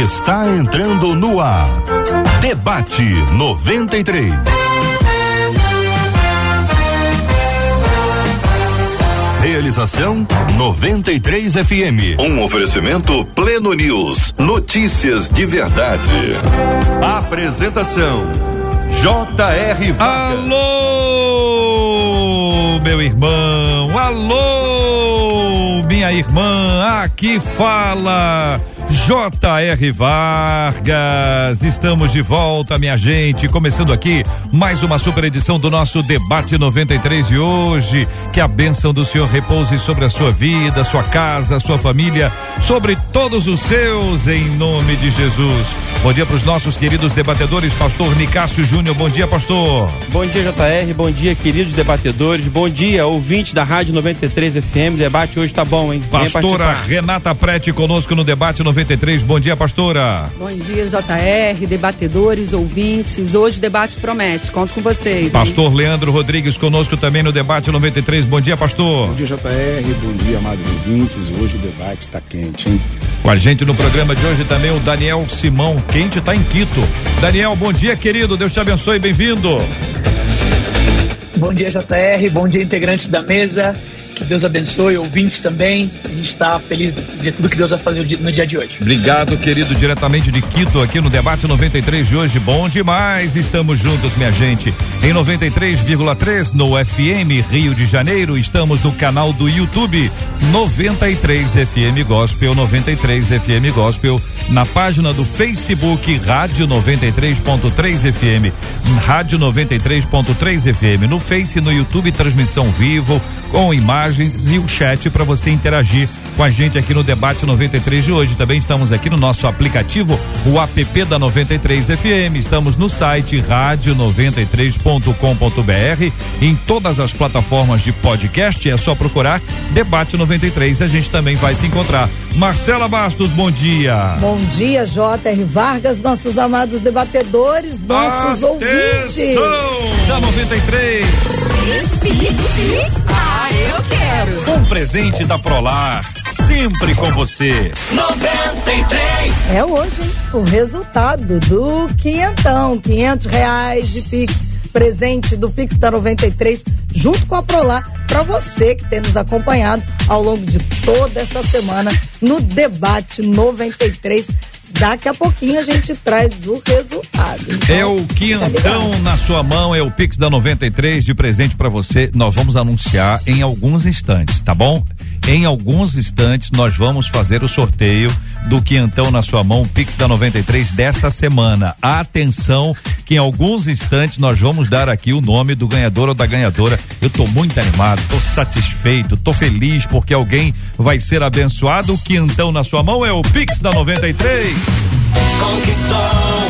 está entrando no ar. Debate 93. Realização 93 FM. Um oferecimento Pleno News. Notícias de verdade. Apresentação J.R. Vargas. Alô, meu irmão. Alô, minha irmã. Aqui fala J.R. Vargas, estamos de volta, minha gente. Começando aqui mais uma super edição do nosso Debate 93 de hoje. Que a bênção do Senhor repouse sobre a sua vida, sua casa, sua família, sobre todos os seus, em nome de Jesus. Bom dia para os nossos queridos debatedores, Pastor Nicásio Júnior. Bom dia, Pastor. Bom dia, JR. Bom dia, queridos debatedores. Bom dia, ouvinte da Rádio 93 FM. debate hoje tá bom, hein? Pastora Renata Prete conosco no Debate 93. 93. Bom dia, pastora. Bom dia, JR, debatedores, ouvintes. Hoje o debate promete. Conto com vocês. Pastor hein? Leandro Rodrigues conosco também no debate 93. Bom dia, pastor. Bom dia, JR. Bom dia, amados ouvintes. Hoje o debate está quente, hein? Com a gente no programa de hoje também o Daniel Simão. Quente está em Quito. Daniel, bom dia, querido. Deus te abençoe. Bem-vindo. Bom dia, JR. Bom dia, integrantes da mesa. Que Deus abençoe, ouvintes também. A gente está feliz de tudo que Deus vai fazer no dia de hoje. Obrigado, querido, diretamente de Quito, aqui no Debate 93 de hoje. Bom demais, estamos juntos, minha gente. Em 93,3 no FM Rio de Janeiro, estamos no canal do YouTube 93 FM Gospel, 93 FM Gospel, na página do Facebook Rádio 93.3 FM, Rádio 93.3 FM, no Face, no YouTube, transmissão vivo, com imagens e o chat para você interagir com a gente aqui no debate 93 de hoje. Também estamos aqui no nosso aplicativo, o app da 93 FM. Estamos no site rádio93.com.br, em todas as plataformas de podcast. É só procurar Debate 93. A gente também vai se encontrar. Marcela Bastos, bom dia. Bom dia, J.R. Vargas, nossos amados debatedores, nossos Atenção ouvintes. Da 93. Eu quero. Um presente da Prolar, sempre com você. 93. É hoje, hein? O resultado do quinhentão, quinhentos reais de Pix, presente do Pix da 93, junto com a Prolar, para você que tem nos acompanhado ao longo de toda essa semana no debate 93 Daqui a pouquinho a gente traz o resultado. Então, é o quinhentão tá na sua mão, é o Pix da 93 de presente para você. Nós vamos anunciar em alguns instantes, tá bom? Em alguns instantes nós vamos fazer o sorteio do quinhentão na sua mão, Pix da 93 desta semana. Atenção, que em alguns instantes nós vamos dar aqui o nome do ganhador ou da ganhadora. Eu tô muito animado, tô satisfeito, tô feliz porque alguém vai ser abençoado. O quinhentão na sua mão é o Pix da 93. Conquistou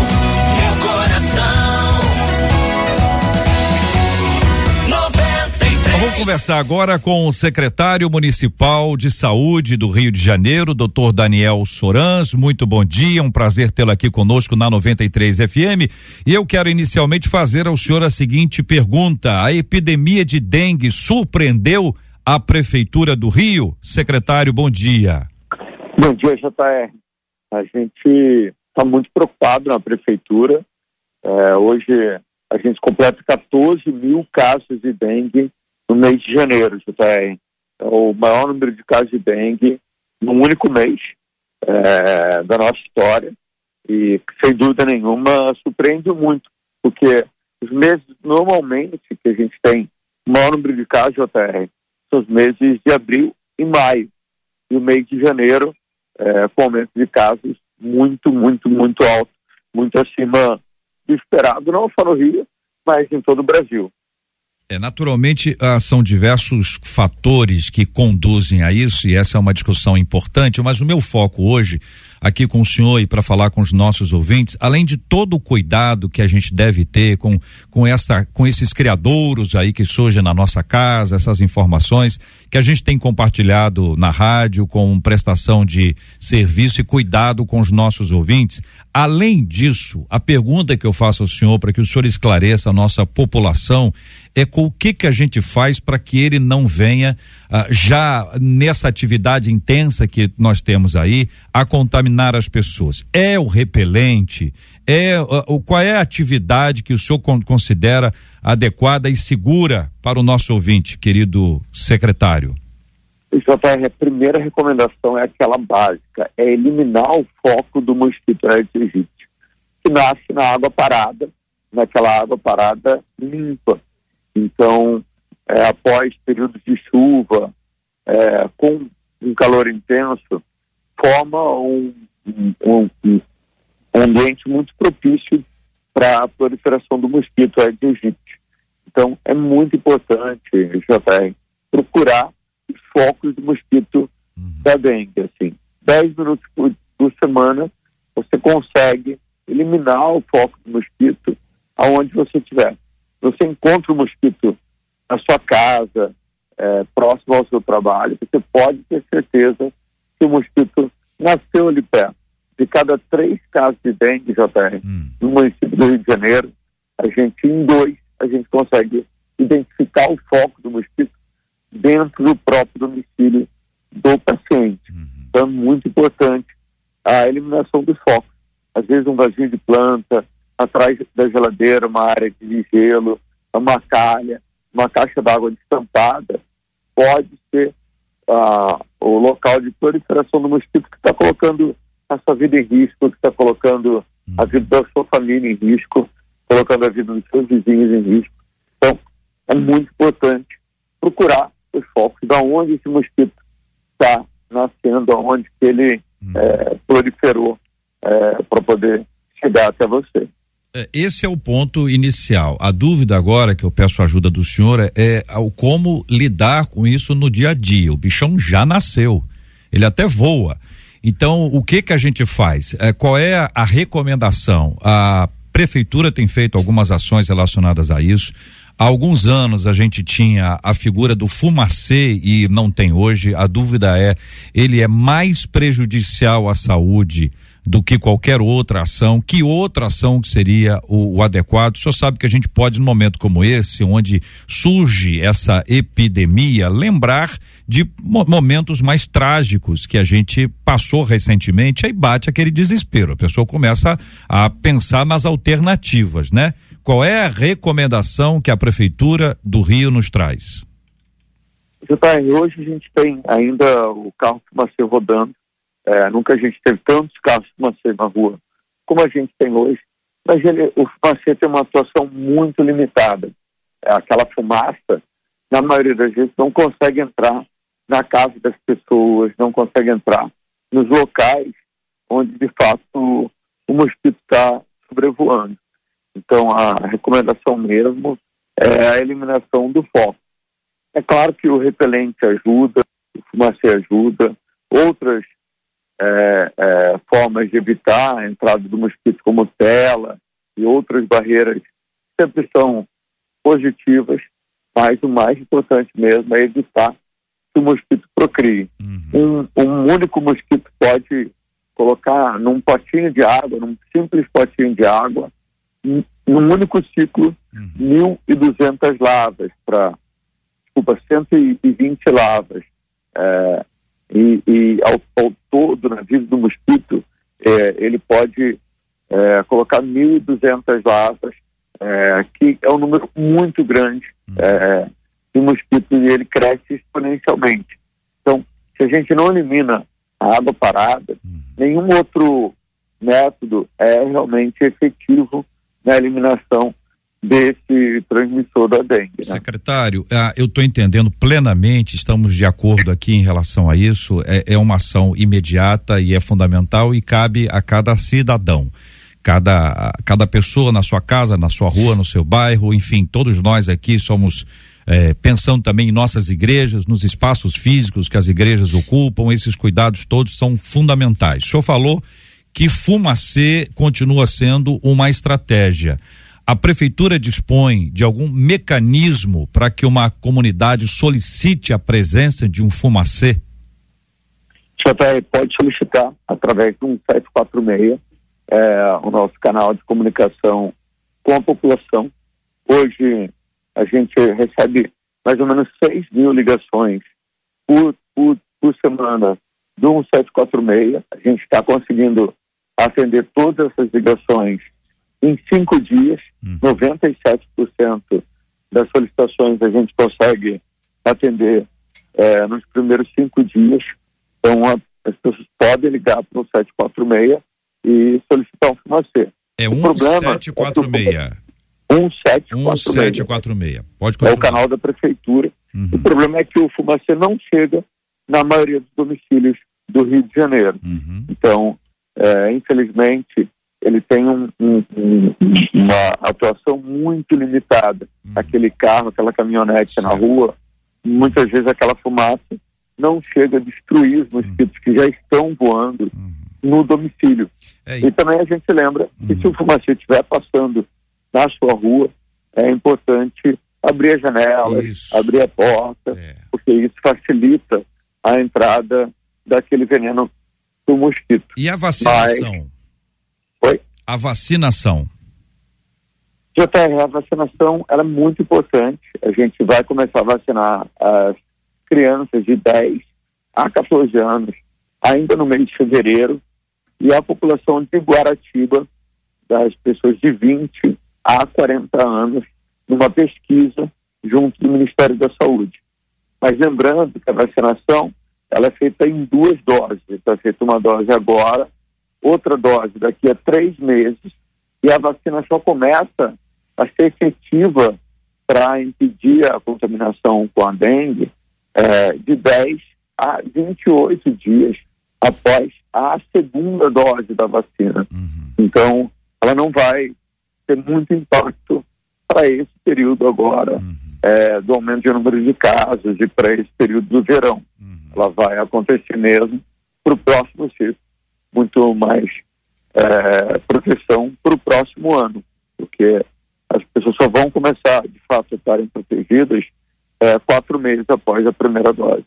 Vamos conversar agora com o secretário municipal de saúde do Rio de Janeiro, doutor Daniel Sorans. Muito bom dia, um prazer tê-lo aqui conosco na 93 FM. E eu quero inicialmente fazer ao senhor a seguinte pergunta: a epidemia de dengue surpreendeu a prefeitura do Rio? Secretário, bom dia. Bom dia, JR. A gente está muito preocupado na prefeitura. É, hoje a gente completa 14 mil casos de dengue no mês de janeiro, JR. É o maior número de casos de dengue num único mês é, da nossa história e, sem dúvida nenhuma, surpreende muito, porque os meses normalmente que a gente tem o maior número de casos, JR, são os meses de abril e maio. E o mês de janeiro, é, com aumento de casos muito, muito, muito alto, muito acima do esperado, não só no Rio, mas em todo o Brasil. É, naturalmente, ah, são diversos fatores que conduzem a isso, e essa é uma discussão importante, mas o meu foco hoje, aqui com o senhor e para falar com os nossos ouvintes, além de todo o cuidado que a gente deve ter com, com, essa, com esses criadouros aí que surgem na nossa casa, essas informações que a gente tem compartilhado na rádio com prestação de serviço e cuidado com os nossos ouvintes. Além disso, a pergunta que eu faço ao senhor para que o senhor esclareça a nossa população é com o que que a gente faz para que ele não venha uh, já nessa atividade intensa que nós temos aí a contaminar as pessoas? É o repelente? É o qual é a atividade que o senhor considera adequada e segura para o nosso ouvinte, querido secretário? JR, a primeira recomendação é aquela básica, é eliminar o foco do mosquito Aedes que nasce na água parada, naquela água parada limpa. Então, é, após períodos de chuva, é, com um calor intenso, forma um, um, um, ambiente muito propício para a proliferação do mosquito Aedes aegypti. Então, é muito importante, JR, procurar os focos do mosquito uhum. da dengue. Assim, 10 minutos por, por semana você consegue eliminar o foco do mosquito aonde você estiver. Você encontra o mosquito na sua casa, é, próximo ao seu trabalho, você pode ter certeza que o mosquito nasceu ali perto. De cada três casos de dengue, JR, hum. no município do Rio de Janeiro, a gente, em dois, a gente consegue identificar o foco do mosquito dentro do próprio domicílio do paciente. Uhum. Então é muito importante a eliminação dos focos. Às vezes um vasinho de planta, atrás da geladeira, uma área de gelo, uma calha, uma caixa d'água destampada, pode ser ah, o local de proliferação do mosquito que está colocando a sua vida em risco, que está colocando a uhum. vida da sua família em risco, colocando a vida dos seus vizinhos em risco. Então, é muito importante procurar os focos de onde esse mosquito está nascendo, aonde ele hum. é, proliferou é, para poder chegar até você. É, esse é o ponto inicial. A dúvida agora que eu peço ajuda do senhor é, é o como lidar com isso no dia a dia. O bichão já nasceu, ele até voa. Então, o que que a gente faz? É, qual é a recomendação? A prefeitura tem feito algumas ações relacionadas a isso. Há alguns anos a gente tinha a figura do fumacê e não tem hoje. A dúvida é, ele é mais prejudicial à saúde do que qualquer outra ação. Que outra ação seria o, o adequado? O senhor sabe que a gente pode, num momento como esse, onde surge essa epidemia, lembrar de momentos mais trágicos que a gente passou recentemente, aí bate aquele desespero. A pessoa começa a pensar nas alternativas, né? Qual é a recomendação que a Prefeitura do Rio nos traz? hoje a gente tem ainda o carro fumacê rodando. É, nunca a gente teve tantos carros fumacê na rua como a gente tem hoje. Mas ele, o fumacê tem uma atuação muito limitada. É, aquela fumaça, na maioria das vezes, não consegue entrar na casa das pessoas, não consegue entrar nos locais onde, de fato, o mosquito está sobrevoando. Então, a recomendação mesmo é a eliminação do foco. É claro que o repelente ajuda, o fumacê ajuda, outras é, é, formas de evitar a entrada do mosquito, como tela e outras barreiras, sempre são positivas, mas o mais importante mesmo é evitar que o mosquito procrie. Uhum. Um, um único mosquito pode colocar num potinho de água, num simples potinho de água, num único ciclo, uhum. 1.200 lavas para, desculpa, 120 lavas. É, e, e ao, ao, todo, na vida do mosquito, é, ele pode é, colocar 1.200 lavas, é, que é um número muito grande uhum. é, de mosquitos e ele cresce exponencialmente. Então, se a gente não elimina a água parada, uhum. nenhum outro método é realmente efetivo na eliminação desse transmissor da dengue. Né? Secretário, ah, eu estou entendendo plenamente, estamos de acordo aqui em relação a isso, é, é, uma ação imediata e é fundamental e cabe a cada cidadão. Cada, cada pessoa na sua casa, na sua rua, no seu bairro, enfim, todos nós aqui somos é, pensando também em nossas igrejas, nos espaços físicos que as igrejas ocupam, esses cuidados todos são fundamentais. O senhor falou que fumacê continua sendo uma estratégia. A prefeitura dispõe de algum mecanismo para que uma comunidade solicite a presença de um fumacê? JR pode solicitar através do 1746, é, o nosso canal de comunicação com a população. Hoje a gente recebe mais ou menos 6 mil ligações por, por, por semana do 1746. A gente está conseguindo atender todas essas ligações em cinco dias. Hum. 97% das solicitações a gente consegue atender eh, nos primeiros cinco dias. Então, a- as pessoas podem ligar para o 746 e solicitar um fumacê. É O problema é que o 1746. 1746 1746. Pode é continuar. o canal da prefeitura. Uhum. O problema é que o fumacê não chega na maioria dos domicílios do Rio de Janeiro. Uhum. Então, é, infelizmente, ele tem um- um- um- uma atuação muito limitada. Aquele carro, aquela caminhonete na Uhum. Rua, muitas vezes aquela fumaça não chega a destruir os mosquitos que já estão voando Uhum. no domicílio. É, E também a gente lembra que se o fumacê estiver passando na sua rua, é importante abrir as janelas, Isso. abrir a porta, é. porque isso facilita a entrada daquele veneno do mosquito. E a vacinação? Oi? A vacinação. JR, a vacinação ela é muito importante. A gente vai começar a vacinar as crianças de 10 a 14 anos ainda no mês de fevereiro e a população de Guaratiba, das pessoas de 20 a 40 anos, numa pesquisa junto do Ministério da Saúde. Mas lembrando que a vacinação ela é feita em duas doses. Está feita uma dose agora, outra dose daqui a três meses, e a vacina só começa a ser efetiva para impedir a contaminação com a dengue eh, de 10 a 28 dias após a segunda dose da vacina. Uhum. Então, ela não vai ter muito impacto para esse período agora Uhum. eh, do aumento de número de casos e para esse período do verão. Uhum. Ela vai acontecer mesmo para o próximo ciclo, muito mais eh, proteção para o próximo ano, porque as pessoas só vão começar, de fato, a estarem protegidas eh, quatro meses após a primeira dose.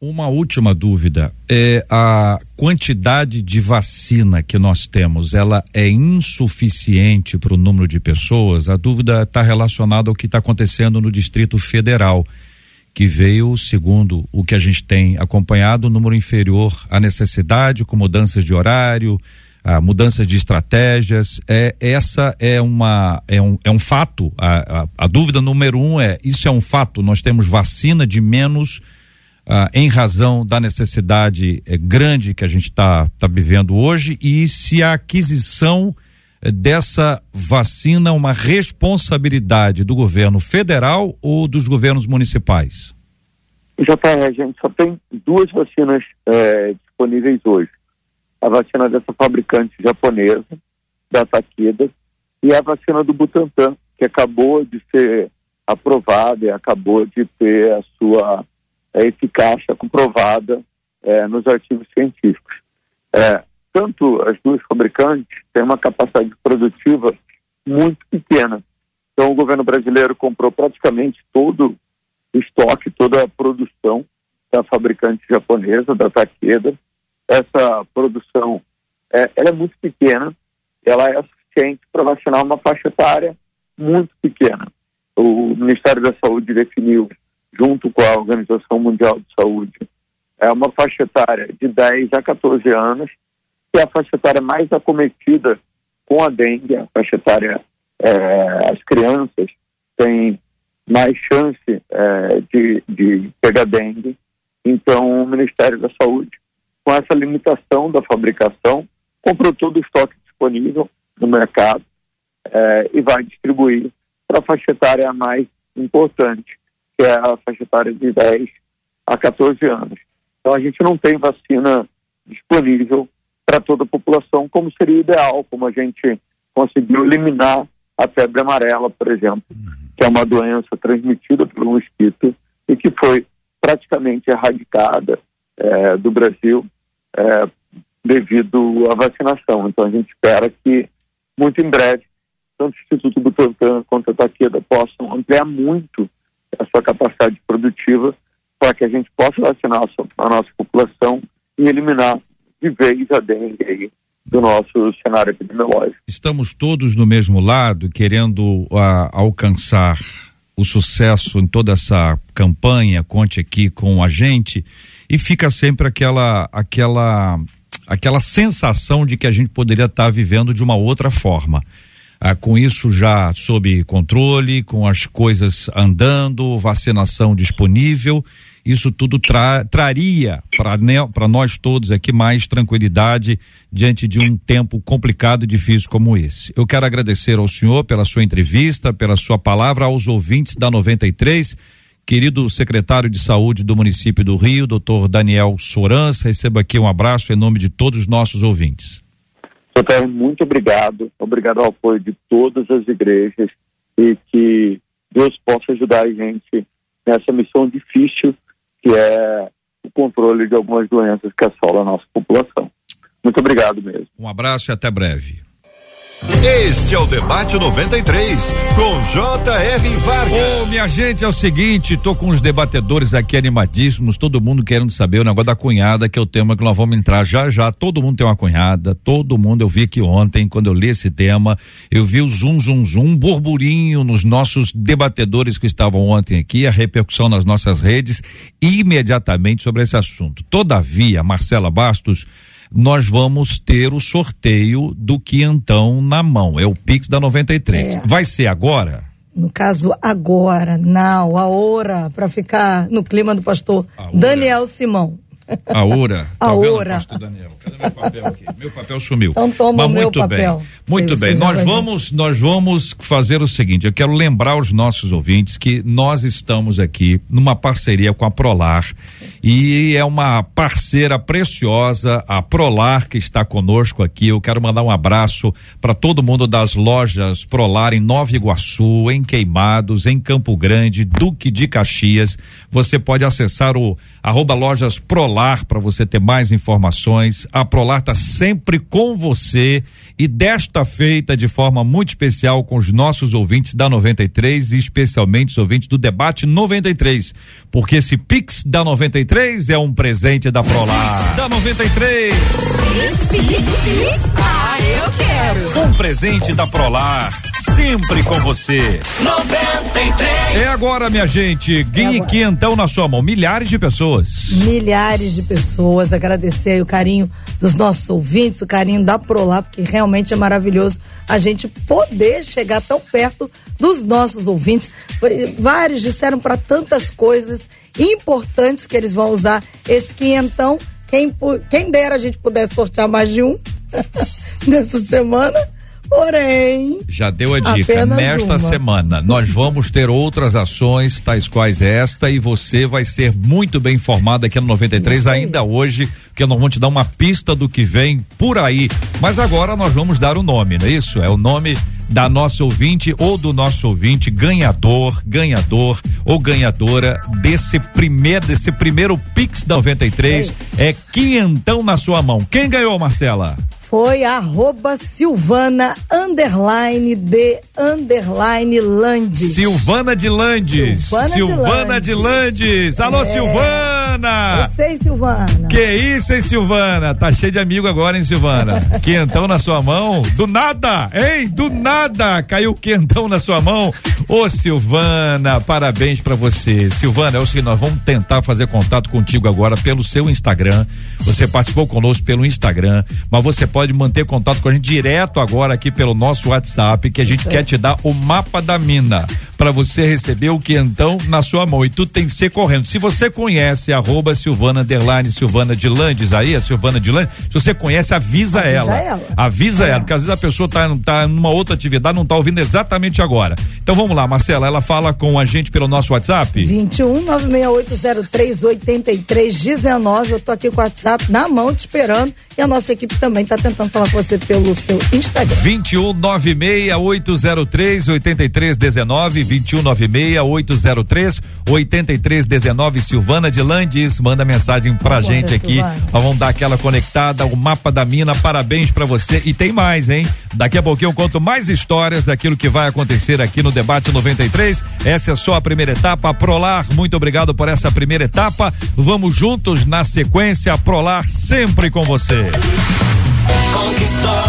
Uma última dúvida é a quantidade de vacina que nós temos, ela é insuficiente para o número de pessoas? A dúvida está relacionada ao que está acontecendo no Distrito Federal, que veio, segundo o que a gente tem acompanhado, um número inferior à necessidade, com mudanças de horário, a mudança de estratégias. É essa é uma é um, é um fato. A, a, a dúvida número um é isso é um fato. Nós temos vacina de menos ah, em razão da necessidade eh, grande que a gente está tá vivendo hoje e se a aquisição dessa vacina é uma responsabilidade do governo federal ou dos governos municipais? JR, a gente só tem duas vacinas eh, disponíveis hoje. A vacina dessa fabricante japonesa, da Takeda, e a vacina do Butantan, que acabou de ser aprovada e acabou de ter a sua eh, eficácia comprovada eh, nos artigos científicos. Eh, tanto as duas fabricantes têm uma capacidade produtiva muito pequena. Então, o governo brasileiro comprou praticamente todo o estoque, toda a produção da fabricante japonesa, da Takeda. Essa produção é, é muito pequena, ela é suficiente para vacinar uma faixa etária muito pequena. O Ministério da Saúde definiu, junto com a Organização Mundial de Saúde, é uma faixa etária de 10 a 14 anos, que é a faixa etária mais acometida com a dengue, a faixa etária, é, as crianças têm mais chance é, de, de pegar dengue. Então, o Ministério da Saúde, com essa limitação da fabricação, comprou todo o estoque disponível no mercado é, e vai distribuir para a faixa etária mais importante, que é a faixa etária de 10 a 14 anos. Então, a gente não tem vacina disponível para toda a população, como seria ideal, como a gente conseguiu eliminar a febre amarela, por exemplo, que é uma doença transmitida pelo mosquito e que foi praticamente erradicada é, do Brasil é, devido à vacinação. Então a gente espera que muito em breve tanto o Instituto Butantan quanto a Takeda possam ampliar muito a sua capacidade produtiva para que a gente possa vacinar a, a nossa população e eliminar de vez a dengue aí do nosso cenário epidemiológico. Estamos todos no mesmo lado, querendo ah, alcançar o sucesso em toda essa campanha. Conte aqui com a gente. e fica sempre aquela aquela aquela sensação de que a gente poderia estar tá vivendo de uma outra forma. Ah, com isso já sob controle, com as coisas andando, vacinação disponível, isso tudo tra traria para nós todos aqui mais tranquilidade diante de um tempo complicado e difícil como esse. Eu quero agradecer ao senhor pela sua entrevista, pela sua palavra aos ouvintes da 93 querido secretário de saúde do município do Rio, doutor Daniel Sorans. Receba aqui um abraço em nome de todos os nossos ouvintes. Doutor, muito obrigado. Obrigado ao apoio de todas as igrejas e que Deus possa ajudar a gente nessa missão difícil que é o controle de algumas doenças que assolam a nossa população. Muito obrigado mesmo. Um abraço e até breve. Este é o Debate 93, com J.R. Vargas. Ô, oh, minha gente, é o seguinte, tô com os debatedores aqui animadíssimos, todo mundo querendo saber o negócio da cunhada, que é o tema que nós vamos entrar já já. Todo mundo tem uma cunhada, todo mundo, eu vi que ontem, quando eu li esse tema, eu vi o zum, zum, zum, um burburinho nos nossos debatedores que estavam ontem aqui, a repercussão nas nossas redes, imediatamente sobre esse assunto. Todavia, Marcela Bastos, nós vamos ter o sorteio do quinhentão na mão. É o Pix da 93. É. Vai ser agora? No caso, agora, now, a hora, para ficar no clima do pastor Daniel Simão. A hora. Tá a hora. Daniel? Cadê meu papel aqui? Meu papel sumiu. Então toma Mas muito meu papel. bem. Muito bem. Nós vamos, nós vamos fazer o seguinte, eu quero lembrar os nossos ouvintes que nós estamos aqui numa parceria com a Prolar e é uma parceira preciosa, a Prolar que está conosco aqui. Eu quero mandar um abraço para todo mundo das lojas Prolar em Nova Iguaçu, em Queimados, em Campo Grande, Duque de Caxias. Você pode acessar o arroba lojas Prolar para você ter mais informações. A Prolar está sempre com você e desta feita de forma muito especial com os nossos ouvintes da 93 e especialmente os ouvintes do debate 93, porque esse Pix da 93 é um presente da Prolar. Pix da 93. Pix, Pix, Pix. Ah, eu quero. Um presente da Prolar sempre com você. 93. É agora, minha gente. Guinhe é quentão na sua mão. Milhares de pessoas. Milhares de pessoas. Agradecer aí o carinho dos nossos ouvintes, o carinho da Prolar, porque realmente é maravilhoso a gente poder chegar tão perto dos nossos ouvintes. Vários disseram para tantas coisas importantes que eles vão usar esse quinhentão. Quem, quem dera a gente pudesse sortear mais de um nessa semana Porém. Já deu a dica. Nesta uma. semana, nós vamos ter outras ações, tais quais esta, e você vai ser muito bem informado aqui no 93, ainda hoje, que nós vamos te dar uma pista do que vem por aí. Mas agora nós vamos dar o nome, não é isso? É o nome da nossa ouvinte ou do nosso ouvinte ganhador, ganhador ou ganhadora desse primeiro desse primeiro Pix da 93 Ei. é quinhentão na sua mão. Quem ganhou, Marcela? Foi arroba Silvana underline de underline Landes. Silvana de Landes. Silvana, Silvana de, Landes. de Landes. Alô, é. Silvana! Eu sei, Silvana. Que isso, hein, Silvana? Tá cheio de amigo agora, hein, Silvana? quentão na sua mão. Do nada, hein? Do nada caiu quentão na sua mão. Ô, Silvana, parabéns para você. Silvana, é o seguinte, nós vamos tentar fazer contato contigo agora pelo seu Instagram. Você participou conosco pelo Instagram, mas você pode manter contato com a gente direto agora aqui pelo nosso WhatsApp, que a gente quer te dar o mapa da mina para você receber o quentão na sua mão. E tudo tem que ser correndo. Se você conhece arroba Silvana Underline, Silvana de Landes aí, a Silvana de Landes, se você conhece, avisa, avisa ela. ela. Avisa é. ela, porque às vezes a pessoa tá, tá numa outra atividade, não tá ouvindo exatamente agora. Então vamos lá, Marcela, ela fala com a gente pelo nosso WhatsApp? 21 96803 8319. Eu tô aqui com o WhatsApp na mão te esperando e a nossa equipe também tá tentando falar com você pelo seu Instagram. 21 96803 8319 21 96803 8319 Silvana de Landes manda mensagem pra Vamos gente aqui. Nós vamos dar aquela conectada, o mapa da mina. Parabéns para você e tem mais, hein? Daqui a pouquinho eu conto mais histórias daquilo que vai acontecer aqui no debate 93. Essa é só a primeira etapa. Prolar, muito obrigado por essa primeira etapa. Vamos juntos na sequência. Prolar sempre com você. Conquistou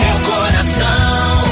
meu coração.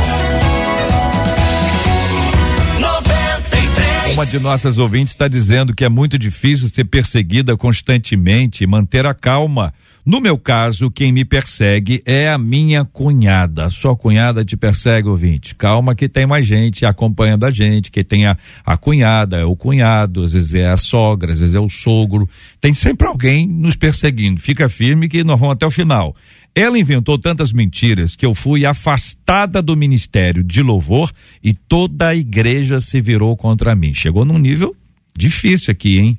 93. uma de nossas ouvintes está dizendo que é muito difícil ser perseguida constantemente e manter a calma. No meu caso, quem me persegue é a minha cunhada. A sua cunhada te persegue, ouvinte. Calma que tem mais gente acompanhando a gente, que tem a, a cunhada, é o cunhado, às vezes é a sogra, às vezes é o sogro. Tem sempre alguém nos perseguindo. Fica firme que nós vamos até o final. Ela inventou tantas mentiras que eu fui afastada do ministério de louvor e toda a igreja se virou contra mim. Chegou num nível difícil aqui, hein?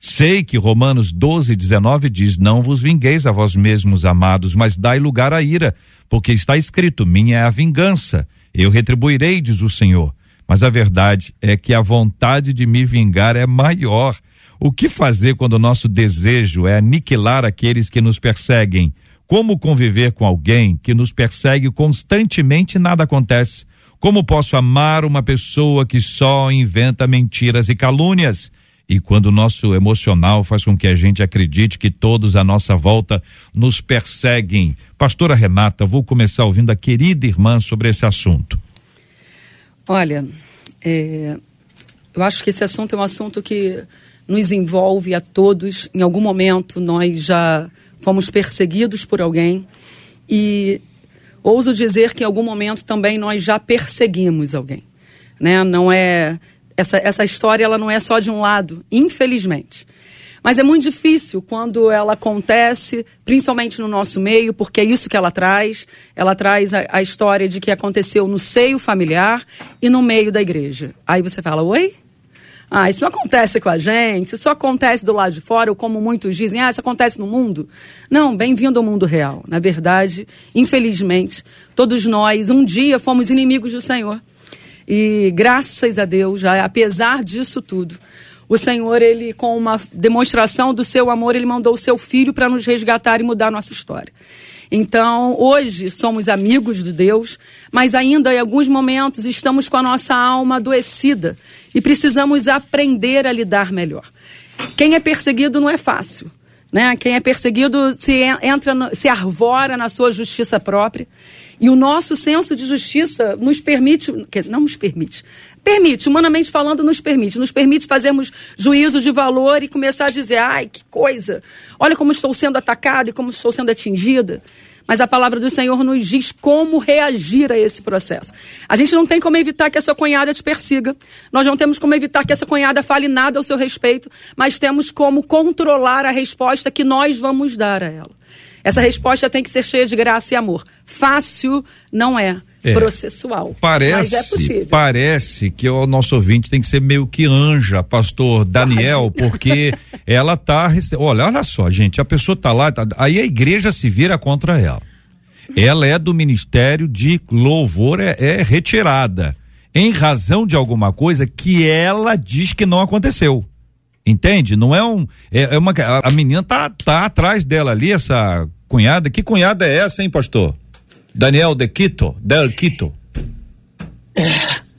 Sei que Romanos 12, 19 diz: Não vos vingueis a vós mesmos, amados, mas dai lugar à ira, porque está escrito: Minha é a vingança, eu retribuirei, diz o Senhor. Mas a verdade é que a vontade de me vingar é maior. O que fazer quando o nosso desejo é aniquilar aqueles que nos perseguem? Como conviver com alguém que nos persegue constantemente e nada acontece? Como posso amar uma pessoa que só inventa mentiras e calúnias? E quando o nosso emocional faz com que a gente acredite que todos à nossa volta nos perseguem. Pastora Renata, vou começar ouvindo a querida irmã sobre esse assunto. Olha, é, eu acho que esse assunto é um assunto que nos envolve a todos. Em algum momento nós já fomos perseguidos por alguém e ouso dizer que em algum momento também nós já perseguimos alguém, né? Não é essa, essa história ela não é só de um lado, infelizmente. Mas é muito difícil quando ela acontece, principalmente no nosso meio, porque é isso que ela traz. Ela traz a, a história de que aconteceu no seio familiar e no meio da igreja. Aí você fala, oi? Ah, isso não acontece com a gente, isso acontece do lado de fora, ou como muitos dizem, ah, isso acontece no mundo. Não, bem-vindo ao mundo real. Na verdade, infelizmente, todos nós um dia fomos inimigos do Senhor. E graças a Deus, já apesar disso tudo, o Senhor, ele com uma demonstração do seu amor, ele mandou o seu filho para nos resgatar e mudar a nossa história. Então, hoje somos amigos de Deus, mas ainda em alguns momentos estamos com a nossa alma adoecida e precisamos aprender a lidar melhor. Quem é perseguido não é fácil. Né? Quem é perseguido se entra, se arvora na sua justiça própria. E o nosso senso de justiça nos permite, não nos permite, permite, humanamente falando, nos permite, nos permite fazermos juízo de valor e começar a dizer, ai, que coisa, olha como estou sendo atacada e como estou sendo atingida. Mas a palavra do Senhor nos diz como reagir a esse processo. A gente não tem como evitar que a sua cunhada te persiga. Nós não temos como evitar que essa cunhada fale nada ao seu respeito, mas temos como controlar a resposta que nós vamos dar a ela. Essa resposta tem que ser cheia de graça e amor. Fácil não é. É. processual. Parece, mas é possível. parece que o nosso ouvinte tem que ser meio que anja, pastor Daniel, Quase. porque ela tá, olha, olha só, gente, a pessoa tá lá, tá, aí a igreja se vira contra ela. Ela é do ministério de louvor, é, é retirada em razão de alguma coisa que ela diz que não aconteceu. Entende? Não é um. É, é uma, a menina tá, tá atrás dela ali, essa cunhada. Que cunhada é essa, hein, pastor? Daniel de Quito, del Quito.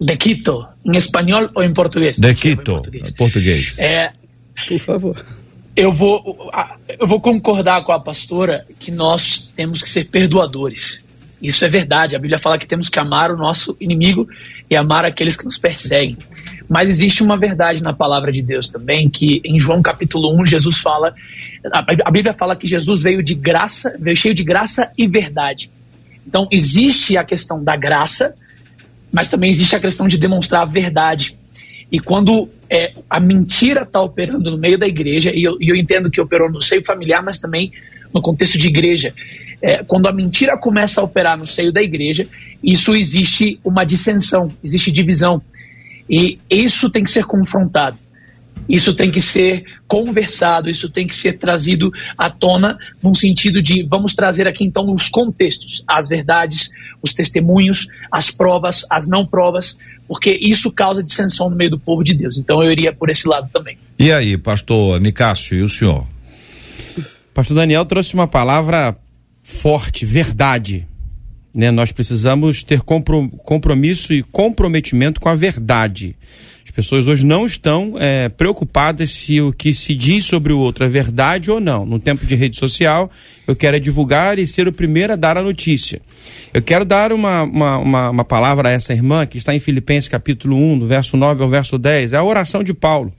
De Quito, em espanhol ou em português? De Quito, português. português. É, Por favor. Eu vou, eu vou concordar com a pastora que nós temos que ser perdoadores. Isso é verdade. A Bíblia fala que temos que amar o nosso inimigo e amar aqueles que nos perseguem. Mas existe uma verdade na palavra de Deus também, que em João capítulo 1, Jesus fala, a Bíblia fala que Jesus veio de graça, veio cheio de graça e verdade. Então existe a questão da graça, mas também existe a questão de demonstrar a verdade. E quando é, a mentira está operando no meio da igreja, e eu, e eu, entendo que operou no seio familiar, mas também no contexto de igreja, é, quando a mentira começa a operar no seio da igreja, isso existe uma dissensão, existe divisão. E isso tem que ser confrontado. Isso tem que ser conversado, isso tem que ser trazido à tona, num sentido de vamos trazer aqui então os contextos, as verdades, os testemunhos, as provas, as não provas, porque isso causa dissensão no meio do povo de Deus. Então eu iria por esse lado também. E aí, pastor Nicásio, e o senhor? Pastor Daniel trouxe uma palavra forte, verdade. Né? Nós precisamos ter compromisso e comprometimento com a verdade. pessoas hoje não estão é, preocupadas se o que se diz sobre o outro é verdade ou não. No tempo de rede social, eu quero é divulgar e ser o primeiro a dar a notícia. Eu quero dar uma, uma, uma, uma palavra a essa irmã que está em Filipenses capítulo 1, do verso 9 ao verso 10. É a oração de Paulo.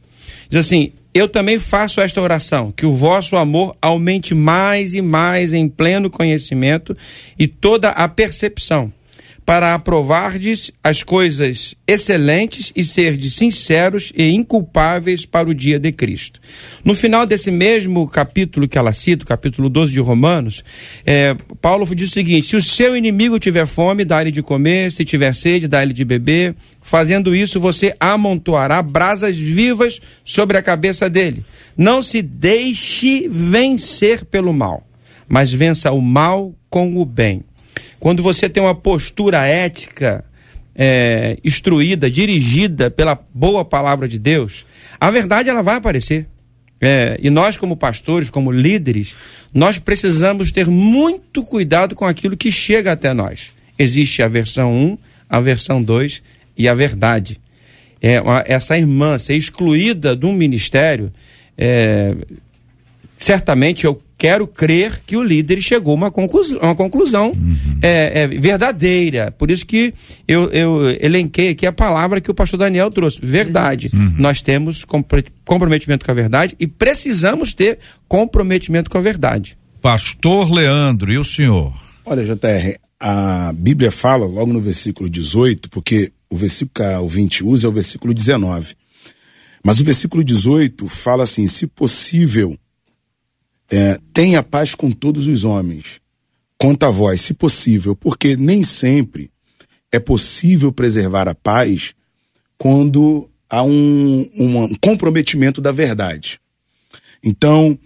Diz assim: Eu também faço esta oração, que o vosso amor aumente mais e mais em pleno conhecimento e toda a percepção para aprovardes as coisas excelentes e serdes sinceros e inculpáveis para o dia de Cristo. No final desse mesmo capítulo que ela cita, capítulo 12 de Romanos, é, Paulo diz o seguinte: se o seu inimigo tiver fome, dá-lhe de comer, se tiver sede, dá-lhe de beber. Fazendo isso, você amontoará brasas vivas sobre a cabeça dele. Não se deixe vencer pelo mal, mas vença o mal com o bem. Quando você tem uma postura ética é, instruída, dirigida pela boa palavra de Deus, a verdade ela vai aparecer. É, e nós, como pastores, como líderes, nós precisamos ter muito cuidado com aquilo que chega até nós. Existe a versão 1, a versão 2 e a verdade. É, uma, essa irmã ser excluída de um ministério, é, certamente eu quero crer que o líder chegou a uma conclusão, uma conclusão uhum. é, é, verdadeira. Por isso que eu, eu, elenquei aqui a palavra que o pastor Daniel trouxe. Verdade. Uhum. Nós temos comprometimento com a verdade e precisamos ter comprometimento com a verdade. Pastor Leandro, e o senhor? Olha, JR, a Bíblia fala logo no versículo 18, porque o versículo que o 20 usa é o versículo 19. Mas o versículo 18 fala assim: se possível, é, tenha paz com todos os homens, conta a vós, se possível, porque nem sempre é possível preservar a paz quando há um, um comprometimento da verdade. Então,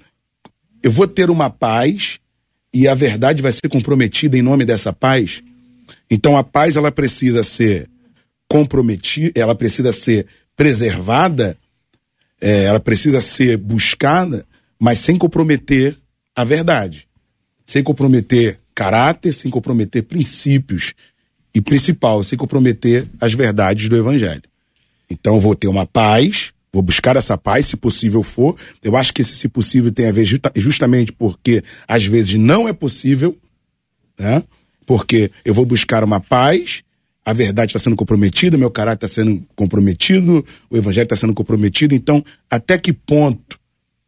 eu vou ter uma paz e a verdade vai ser comprometida em nome dessa paz. Então, a paz ela precisa ser comprometida, ela precisa ser preservada, é, ela precisa ser buscada mas sem comprometer a verdade, sem comprometer caráter, sem comprometer princípios e principal, sem comprometer as verdades do evangelho. Então vou ter uma paz, vou buscar essa paz, se possível for. Eu acho que esse se possível tem a ver justa, justamente porque às vezes não é possível, né? Porque eu vou buscar uma paz, a verdade está sendo comprometida, meu caráter está sendo comprometido, o evangelho está sendo comprometido. Então, até que ponto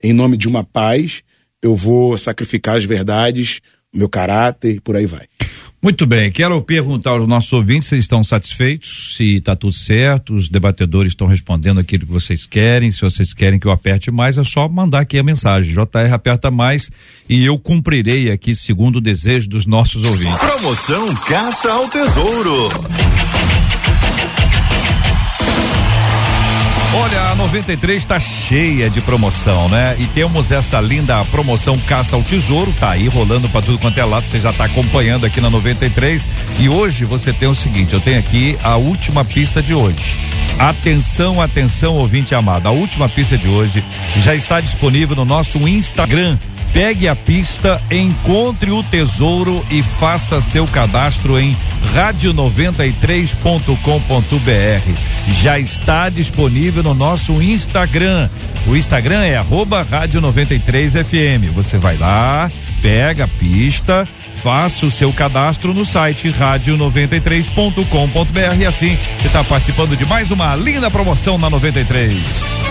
em nome de uma paz, eu vou sacrificar as verdades, o meu caráter e por aí vai. Muito bem, quero perguntar aos nossos ouvintes se estão satisfeitos, se está tudo certo, os debatedores estão respondendo aquilo que vocês querem, se vocês querem que eu aperte mais, é só mandar aqui a mensagem. JR aperta mais e eu cumprirei aqui segundo o desejo dos nossos ouvintes. Promoção Caça ao Tesouro. Olha, a 93 está cheia de promoção, né? E temos essa linda promoção Caça ao Tesouro, tá aí rolando para tudo quanto é lado, você já está acompanhando aqui na 93. E hoje você tem o seguinte, eu tenho aqui a última pista de hoje. Atenção, atenção, ouvinte amado. A última pista de hoje já está disponível no nosso Instagram Pegue a pista, encontre o tesouro e faça seu cadastro em radio93.com.br. Já está disponível no nosso Instagram. O Instagram é arroba rádio 93FM. Você vai lá, pega a pista, faça o seu cadastro no site rádio93.com.br e assim você está participando de mais uma linda promoção na 93.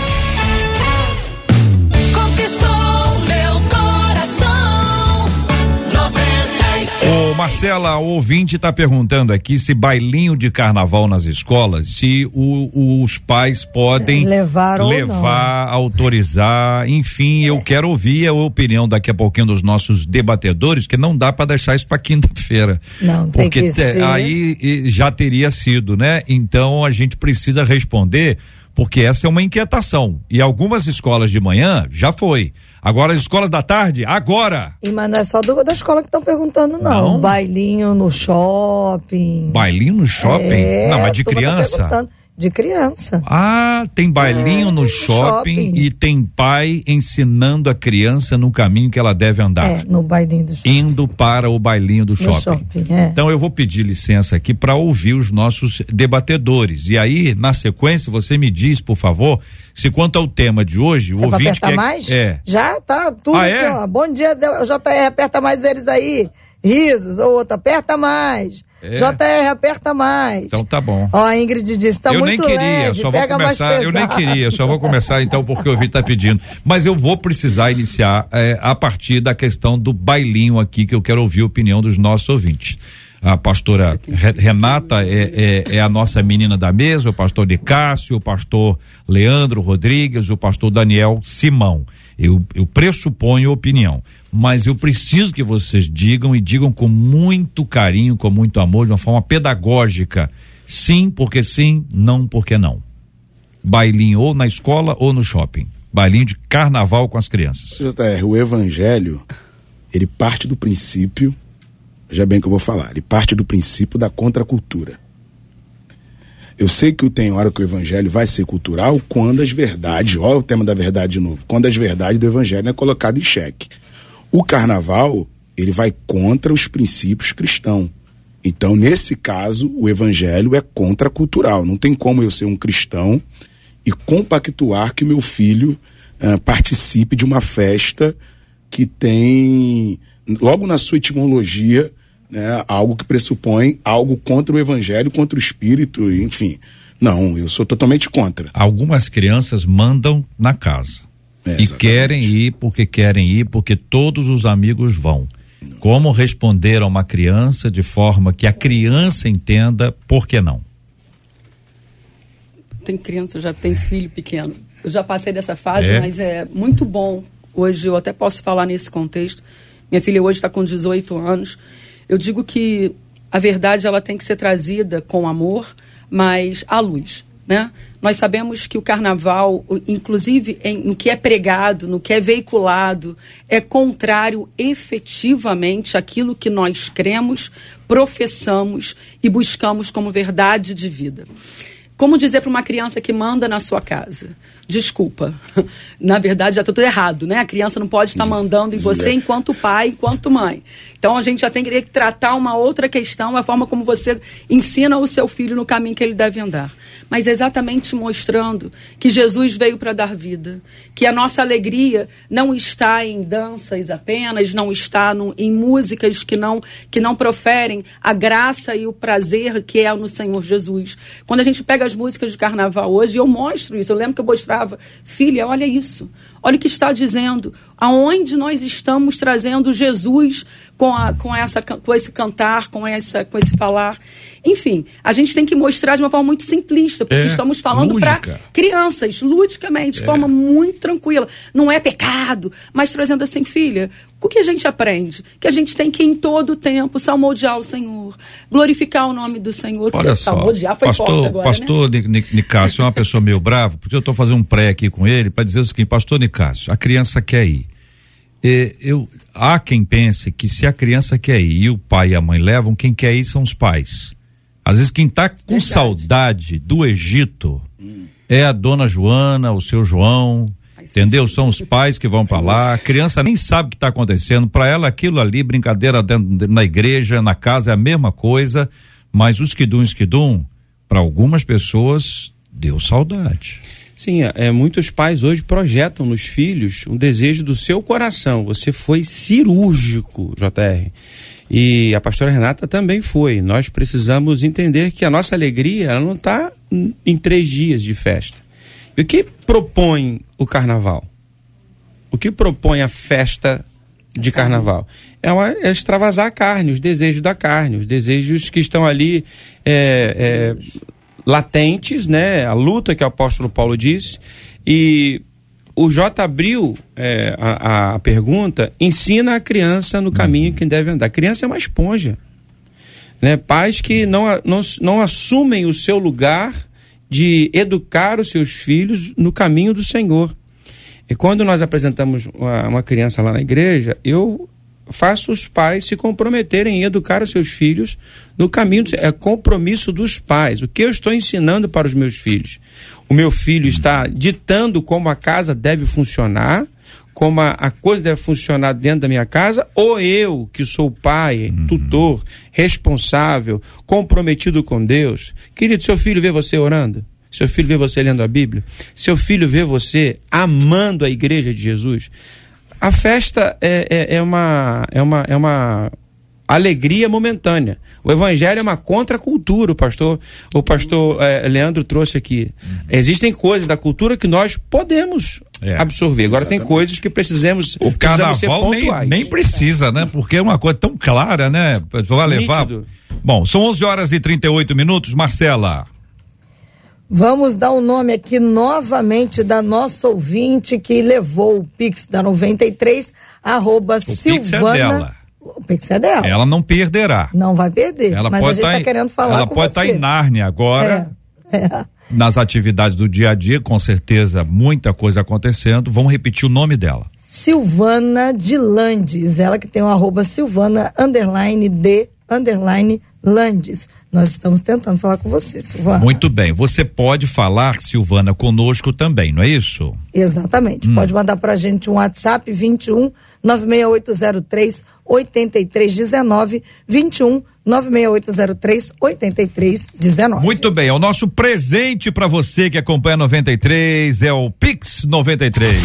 Marcela, o ouvinte está perguntando aqui se bailinho de carnaval nas escolas, se o, os pais podem levar, levar autorizar, enfim, é. eu quero ouvir a opinião daqui a pouquinho dos nossos debatedores, que não dá para deixar isso para quinta-feira. Não, porque aí já teria sido, né? Então a gente precisa responder porque essa é uma inquietação. E algumas escolas de manhã já foi. Agora as escolas da tarde, agora. E mas não é só do, da escola que estão perguntando, não. não. Bailinho no shopping. Bailinho no shopping? É, não, mas de criança. De criança. Ah, tem bailinho É, no shopping, shopping. e tem pai ensinando a criança no caminho que ela deve andar. É, no bailinho do shopping. Indo para o bailinho do No shopping. shopping, é. Então eu vou pedir licença aqui para ouvir os nossos debatedores. E aí, na sequência, você me diz, por favor, se quanto ao tema de hoje, o Você vai ouvinte quer. mais? É. Já tá tudo Ah, aqui, é? ó. Bom dia, JR, aperta mais eles aí. Risos, ou outro, aperta mais. É. JR, aperta mais. Então tá bom. Ó, a Ingrid disse, tá eu nem muito queria, leve, só vou pega mais começar. Eu nem queria, só vou começar então porque o ouvinte tá pedindo. Mas eu vou precisar iniciar eh, a partir da questão do bailinho aqui, que eu quero ouvir a opinião dos nossos ouvintes. A pastora Re- Renata é, é- é a nossa menina da mesa, o pastor de Cássio, o pastor Leandro Rodrigues, o pastor Daniel Simão. Eu, eu pressuponho opinião, mas eu preciso que vocês digam e digam com muito carinho, com muito amor, de uma forma pedagógica. Sim, porque sim, não, porque não. Bailinho ou na escola ou no shopping. Bailinho de carnaval com as crianças. JR, o evangelho, ele parte do princípio, já bem que eu vou falar, ele parte do princípio da contracultura. Eu sei que tem hora que o evangelho vai ser cultural quando as verdades, olha o tema da verdade de novo, quando as verdades do evangelho é colocado em xeque. O carnaval, ele vai contra os princípios cristãos. Então, nesse caso, o evangelho é contracultural. Não tem como eu ser um cristão e compactuar que meu filho ah, participe de uma festa que tem, logo na sua etimologia, né, algo que pressupõe algo contra o evangelho, contra o espírito, enfim. Não, eu sou totalmente contra. Algumas crianças mandam na casa. É, e querem ir porque querem ir, porque todos os amigos vão. Como responder a uma criança de forma que a criança entenda por que não? tem criança, já tem filho pequeno. Eu já passei dessa fase, É? mas é muito bom. Hoje eu até posso falar nesse contexto. Minha filha hoje está com 18 anos. Eu digo que a verdade ela tem que ser trazida com amor, mas à luz. Né? Nós sabemos que o carnaval, inclusive em- no que é pregado, no que é veiculado, é contrário efetivamente àquilo que nós cremos, professamos e buscamos como verdade de vida. Como dizer para uma criança que manda na sua casa? Desculpa. Na verdade, já está tudo errado, né? A criança não pode estar mandando em você enquanto pai, enquanto mãe. Então a gente já tem que tratar uma outra questão, a forma como você ensina o seu filho no caminho que ele deve andar. Mas exatamente mostrando que Jesus veio para dar vida, que a nossa alegria não está em danças apenas, não está no- em músicas que não que não proferem a graça e o prazer que é no Senhor Jesus. Quando a gente pega as músicas de carnaval hoje, eu mostro isso. Eu lembro que eu mostrava, filha, olha isso. Olha o que está dizendo. Aonde nós estamos trazendo Jesus com, a, com, essa, com esse cantar, com, essa, com esse falar. Enfim, a gente tem que mostrar de uma forma muito simplista, porque É, estamos falando para crianças, ludicamente, de forma muito tranquila. Não é pecado, mas trazendo assim, filha, o que a gente aprende? Que a gente tem que, em todo o tempo, salmodiar o Senhor, glorificar o nome do Senhor. Olha só, salmodiar foi forte pastor, agora, né? pastor Ni- Nicásio é uma pessoa meio brava, porque eu estou fazendo um pré aqui com ele para dizer o seguinte, pastor Nicásio, a criança quer ir. E eu, há quem pense que se a criança quer ir e o pai e a mãe levam, quem quer ir são os pais. Às vezes quem está com Verdade. saudade do Egito é a dona Joana, o seu João, entendeu? São os pais que vão para lá. A criança nem sabe o que está acontecendo. Para ela aquilo ali, brincadeira dentro- na igreja, na casa é a mesma coisa. Mas o esquidum, esquidum, para algumas pessoas deu saudade. Sim, é, é, muitos pais hoje projetam nos filhos um desejo do seu coração. Você foi cirúrgico, JR. E a pastora Renata também foi. Nós precisamos entender que a nossa alegria ela não está em três dias de festa. E o que propõe o carnaval? O que propõe a festa de carnaval? É, uma, é extravasar a carne, os desejos da carne, os desejos que estão ali é, é, latentes, né? A luta que o apóstolo Paulo disse. E o J abriu é, a, a pergunta, ensina a criança no caminho que deve andar. A criança é uma esponja. Né? Pais que não, não, não assumem o seu lugar de educar os seus filhos no caminho do Senhor. E quando nós apresentamos uma, uma criança lá na igreja, eu faça os pais se comprometerem em educar os seus filhos no caminho. do- É compromisso dos pais. O que eu estou ensinando para os meus filhos? O meu filho está ditando como a casa deve funcionar, como a, a coisa deve funcionar dentro da minha casa, ou eu, que sou pai, tutor, responsável, comprometido com Deus. Querido, seu filho vê você orando? Seu filho vê você lendo a Bíblia? Seu filho vê você amando a igreja de Jesus? A festa é, é, é uma, é, uma, é uma alegria momentânea. O evangelho é uma contracultura, o pastor, o pastor eh, Leandro trouxe aqui. Existem coisas da cultura que nós podemos É, absorver. Agora tem coisas que precisamos, O carnaval nem, nem precisa, né? Porque é uma coisa tão clara, né? Vai levar. Nítido. Bom, são 11 horas e 38 minutos. Marcela. Vamos dar o nome aqui novamente da nossa ouvinte que levou o Pix da 93, arroba Pix é Silvana. dela. O Pix é dela. Ela não perderá. Não vai perder. Ela mas a pode gente estar tá em, querendo falar ela com pode estar você. em Nárnia agora. É, é. Nas atividades do dia a dia, com certeza, muita coisa acontecendo. Vamos repetir o nome dela. Silvana de Landes, ela que tem o arroba Silvana underline de underline Landes. Nós estamos tentando falar com você, Silvana. Muito bem. Você pode falar, Silvana, conosco também, não é isso? Exatamente. Hum. Pode mandar pra gente um WhatsApp 21 96803 8319 21 96803 8319. Muito bem. É o nosso presente para você que acompanha 93. É o Pix 93.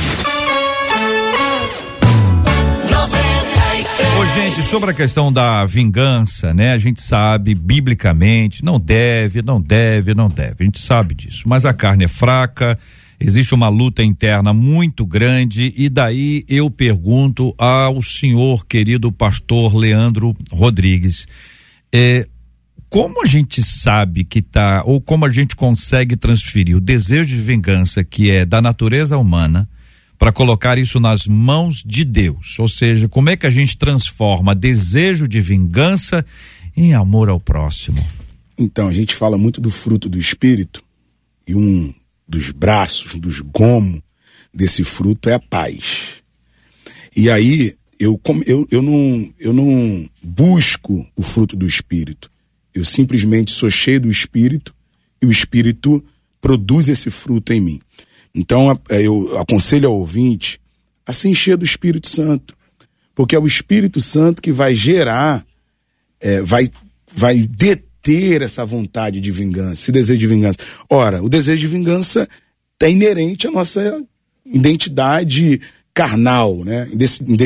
Ô, gente, sobre a questão da vingança, né? A gente sabe, biblicamente, não deve, não deve, não deve. A gente sabe disso. Mas a carne é fraca, existe uma luta interna muito grande, e daí eu pergunto ao senhor querido pastor Leandro Rodrigues. É, como a gente sabe que tá, ou como a gente consegue transferir o desejo de vingança que é da natureza humana para colocar isso nas mãos de Deus? Ou seja, como é que a gente transforma desejo de vingança em amor ao próximo? Então, a gente fala muito do fruto do espírito, e um dos braços, dos gomos desse fruto é a paz. E aí, eu, eu, eu, não, eu não busco o fruto do espírito. Eu simplesmente sou cheio do espírito e o espírito produz esse fruto em mim. Então, eh, eu aconselho ao ouvinte a se encher do Espírito Santo. Porque é o Espírito Santo que vai gerar é, vai, vai deter essa vontade de vingança, esse desejo de vingança. Ora, o desejo de vingança é inerente à nossa identidade carnal, né?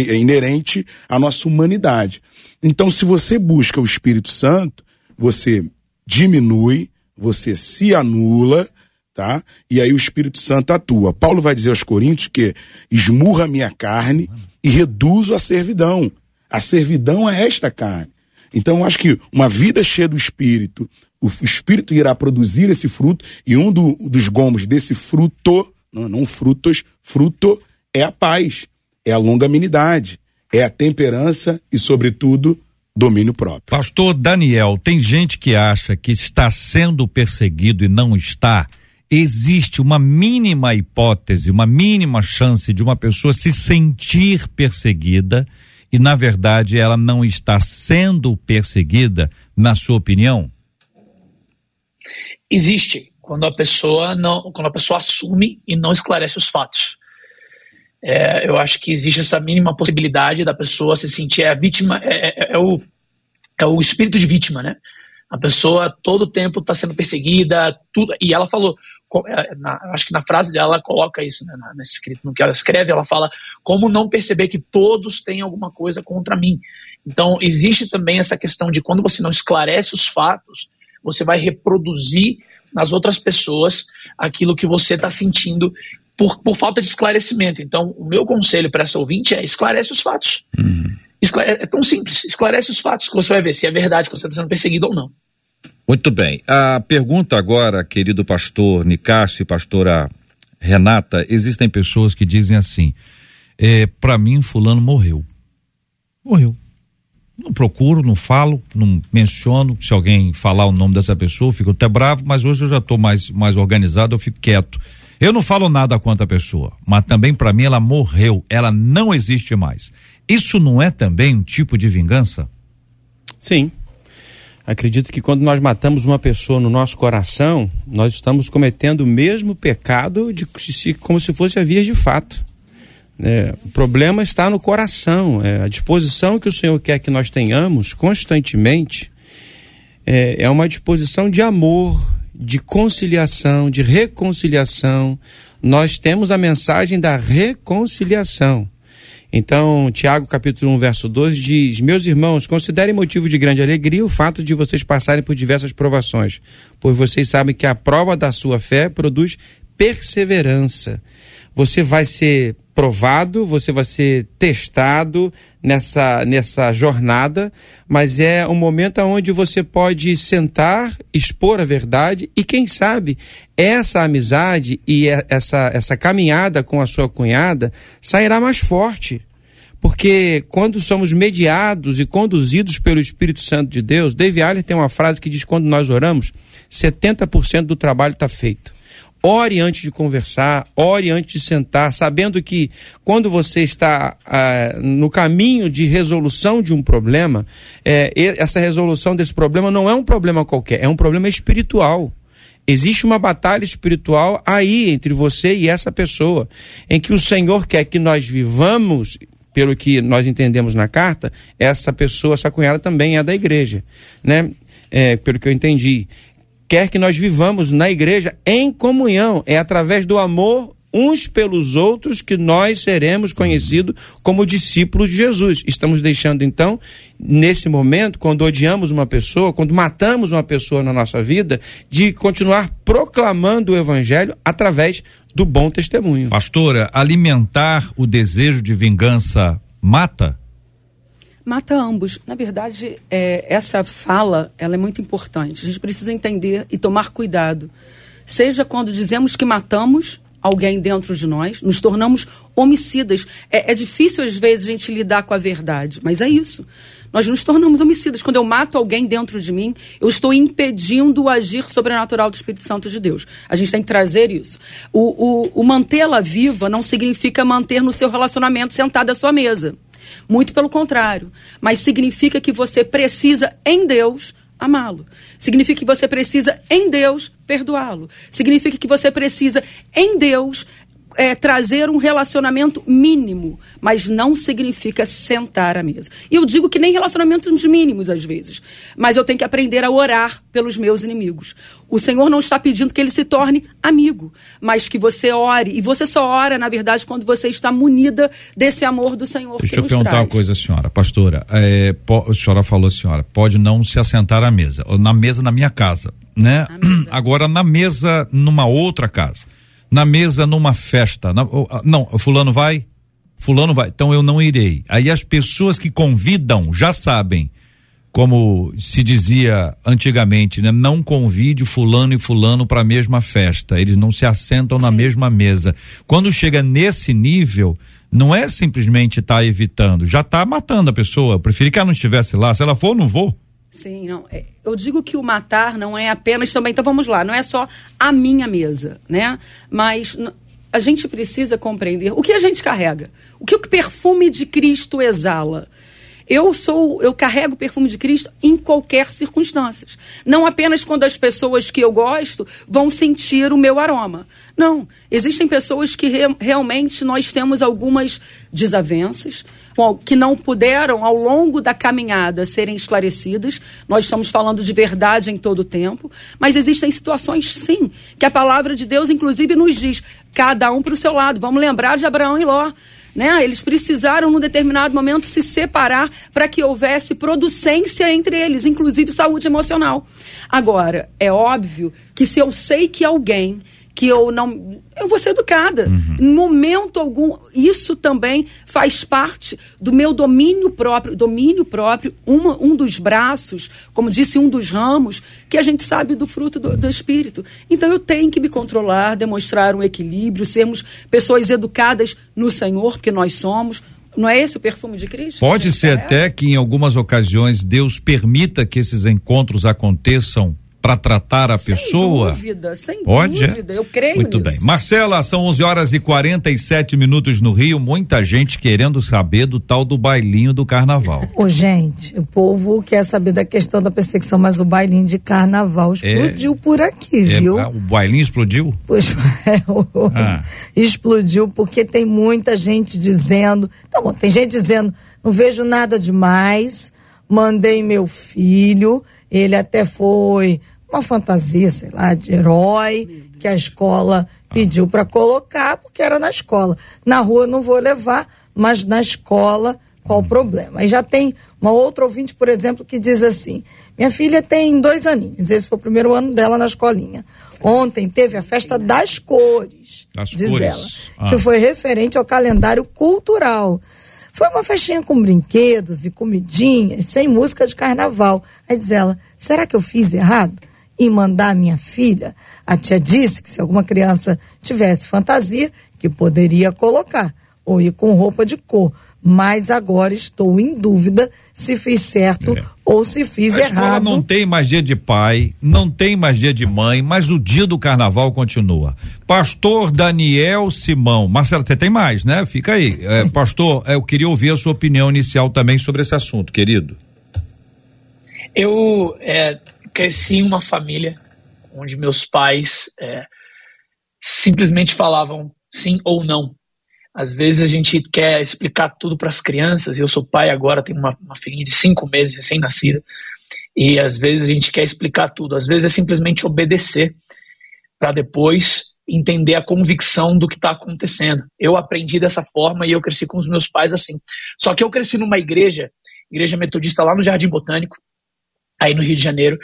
É inerente à nossa humanidade. Então, se você busca o Espírito Santo, você diminui, você se anula, tá? E aí o Espírito Santo atua. Paulo vai dizer aos Coríntios que esmurra minha carne e reduzo a servidão. A servidão é esta carne. Então, eu acho que uma vida cheia do Espírito, o Espírito irá produzir esse fruto, e um do- dos gomos desse fruto, não, não frutos, fruto, é a paz, é a longanimidade, é a temperança e, sobretudo, domínio próprio. Pastor Daniel, tem gente que acha que está sendo perseguido e não está. Existe uma mínima hipótese, uma mínima chance de uma pessoa se sentir perseguida e, na verdade, ela não está sendo perseguida, na sua opinião? existe quando a pessoa não, quando a pessoa assume e não esclarece os fatos. É, eu acho que existe essa mínima possibilidade da pessoa se sentir é a vítima, é, é- é o é o espírito de vítima, né? A pessoa todo o tempo está sendo perseguida, tudo, e ela falou, na- acho que na frase dela ela coloca isso, né, na, escrito, no que ela escreve, ela fala como não perceber que todos têm alguma coisa contra mim. Então existe também essa questão de quando você não esclarece os fatos, você vai reproduzir nas outras pessoas aquilo que você está sentindo por, por falta de esclarecimento. Então, o meu conselho para essa ouvinte é esclarece os fatos. Esclare- É tão simples. Esclarece os fatos que você vai ver se é verdade que você está sendo perseguido ou não. Muito bem. A pergunta agora, querido pastor Nicásio e pastora Renata, existem pessoas que dizem assim: é, para mim, fulano morreu. Morreu. Não procuro, não falo, não menciono. Se alguém falar o nome dessa pessoa, eu fico até bravo, mas hoje eu já estou mais, mais organizado, eu fico quieto. Eu não falo nada contra a pessoa, mas também para mim ela morreu, ela não existe mais. Isso não é também um tipo de vingança? Sim. Acredito que quando nós matamos uma pessoa no nosso coração, nós estamos cometendo o mesmo pecado de, se, como se fosse a via de fato. É, o problema está no coração, é, a disposição que o Senhor quer que nós tenhamos constantemente é, é uma disposição de amor, de conciliação, de reconciliação. Nós temos a mensagem da reconciliação. Então, Tiago capítulo 1, verso 12 diz: Meus irmãos, considerem motivo de grande alegria o fato de vocês passarem por diversas provações, pois vocês sabem que a prova da sua fé produz perseverança. Você vai ser provado, você vai ser testado nessa, nessa jornada, mas é um momento onde você pode sentar, expor a verdade e, quem sabe, essa amizade e essa, essa caminhada com a sua cunhada sairá mais forte. Porque quando somos mediados e conduzidos pelo Espírito Santo de Deus, Dave Aller tem uma frase que diz: quando nós oramos, 70% do trabalho está feito. Ore antes de conversar, ore antes de sentar, sabendo que quando você está ah, no caminho de resolução de um problema, é, essa resolução desse problema não é um problema qualquer, é um problema espiritual. Existe uma batalha espiritual aí entre você e essa pessoa, em que o Senhor quer que nós vivamos, pelo que nós entendemos na carta, essa pessoa, essa cunhada também é da igreja, né? É, pelo que eu entendi quer que nós vivamos na igreja em comunhão. É através do amor uns pelos outros que nós seremos conhecidos como discípulos de Jesus. Estamos deixando então, nesse momento, quando odiamos uma pessoa, quando matamos uma pessoa na nossa vida, de continuar proclamando o evangelho através do bom testemunho. Pastora, alimentar o desejo de vingança mata? Mata ambos. Na verdade, é, essa fala ela é muito importante. A gente precisa entender e tomar cuidado. Seja quando dizemos que matamos alguém dentro de nós, nos tornamos homicidas. É, é, difícil, às vezes, a gente lidar com a verdade, mas é isso. Nós nos tornamos homicidas. Quando eu mato alguém dentro de mim, eu estou impedindo o agir sobrenatural do Espírito Santo de Deus. A gente tem que trazer isso. O, o, o mantê-la viva não significa manter no seu relacionamento sentado à sua mesa. Muito pelo contrário. Mas significa que você precisa, em Deus, amá-lo. Significa que você precisa, em Deus, perdoá-lo. Significa que você precisa, em Deus, é, trazer um relacionamento mínimo, mas não significa sentar à mesa. E eu digo que nem relacionamentos mínimos às vezes, mas eu tenho que aprender a orar pelos meus inimigos. O Senhor não está pedindo que ele se torne amigo, mas que você ore. E você só ora, na verdade, quando você está munida desse amor do Senhor. Deixa eu perguntar traz. uma coisa, senhora, pastora. É, a senhora falou, senhora, pode não se assentar à mesa, na mesa na minha casa, né? Agora na mesa numa outra casa na mesa numa festa. Na, não, fulano vai? Fulano vai, então eu não irei. Aí as pessoas que convidam já sabem, como se dizia antigamente, né? Não convide fulano e fulano para a mesma festa. Eles não se assentam Sim. na mesma mesa. Quando chega nesse nível, não é simplesmente estar tá evitando, já está matando a pessoa. Eu preferi que ela não estivesse lá. Se ela for, não vou. Sim, não. É, eu digo que o matar não é apenas também. Então vamos lá, não é só a minha mesa, né? Mas a gente precisa compreender o que a gente carrega, o que o perfume de Cristo exala. Eu sou, eu carrego o perfume de Cristo em qualquer circunstância. Não apenas quando as pessoas que eu gosto vão sentir o meu aroma. Não. Existem pessoas que re, realmente nós temos algumas desavenças, que não puderam, ao longo da caminhada, serem esclarecidas. Nós estamos falando de verdade em todo o tempo. Mas existem situações, sim, que a palavra de Deus, inclusive, nos diz: cada um para o seu lado. Vamos lembrar de Abraão e Ló. Né? Eles precisaram, num determinado momento, se separar para que houvesse producência entre eles, inclusive saúde emocional. Agora, é óbvio que se eu sei que alguém que eu não. Eu vou ser educada. Uhum. Em momento algum, isso também faz parte do meu domínio próprio. Domínio próprio, uma, um dos braços, como disse, um dos ramos, que a gente sabe do fruto do, do Espírito. Então eu tenho que me controlar, demonstrar um equilíbrio, sermos pessoas educadas no Senhor, porque nós somos. Não é esse o perfume de Cristo? Pode ser até que em algumas ocasiões Deus permita que esses encontros aconteçam para tratar a Sem pessoa? dúvida, sem Pode, é? dúvida. Eu creio Muito nisso. bem. Marcela, são 11 horas e 47 minutos no Rio. Muita gente querendo saber do tal do bailinho do carnaval. Ô, gente, o povo quer saber da questão da perseguição, mas o bailinho de carnaval explodiu por aqui, É, viu? ah, o bailinho explodiu? Pois é, o- Ah. explodiu porque tem muita gente dizendo. Tá bom, tem gente dizendo, não vejo nada demais, mandei meu filho, ele até foi uma fantasia, sei lá, de herói, que a escola pediu para colocar, porque era na escola. Na rua não vou levar, mas na escola, qual o problema? Aí já tem uma outra ouvinte, por exemplo, que diz assim: minha filha tem dois aninhos, esse foi o primeiro ano dela na escolinha. Ontem teve a festa das cores, Das diz cores. ela, Ah. que foi referente ao calendário cultural. Foi uma festinha com brinquedos e comidinhas, sem música de carnaval. Aí diz ela: será que eu fiz errado em mandar minha filha? A tia disse que se alguma criança tivesse fantasia, que poderia colocar, ou ir com roupa de cor. Mas agora estou em dúvida se fiz certo É. ou se fiz a escola errado. não tem mais dia de pai, não tem mais dia de mãe, mas o dia do carnaval continua. Pastor Daniel Simão. Marcelo, você tem mais, né? Fica aí. É, pastor, eu queria ouvir a sua opinião inicial também sobre esse assunto, querido. Eu é, cresci em uma família onde meus pais é, simplesmente falavam sim ou não. Às vezes a gente quer explicar tudo para as crianças. Eu sou pai agora, tenho uma, uma filhinha de cinco meses, recém-nascida, e às vezes a gente quer explicar tudo. Às vezes é simplesmente obedecer para depois entender a convicção do que está acontecendo. Eu aprendi dessa forma e eu cresci com os meus pais assim. Só que eu cresci numa igreja, igreja metodista lá no Jardim Botânico, aí no Rio de Janeiro,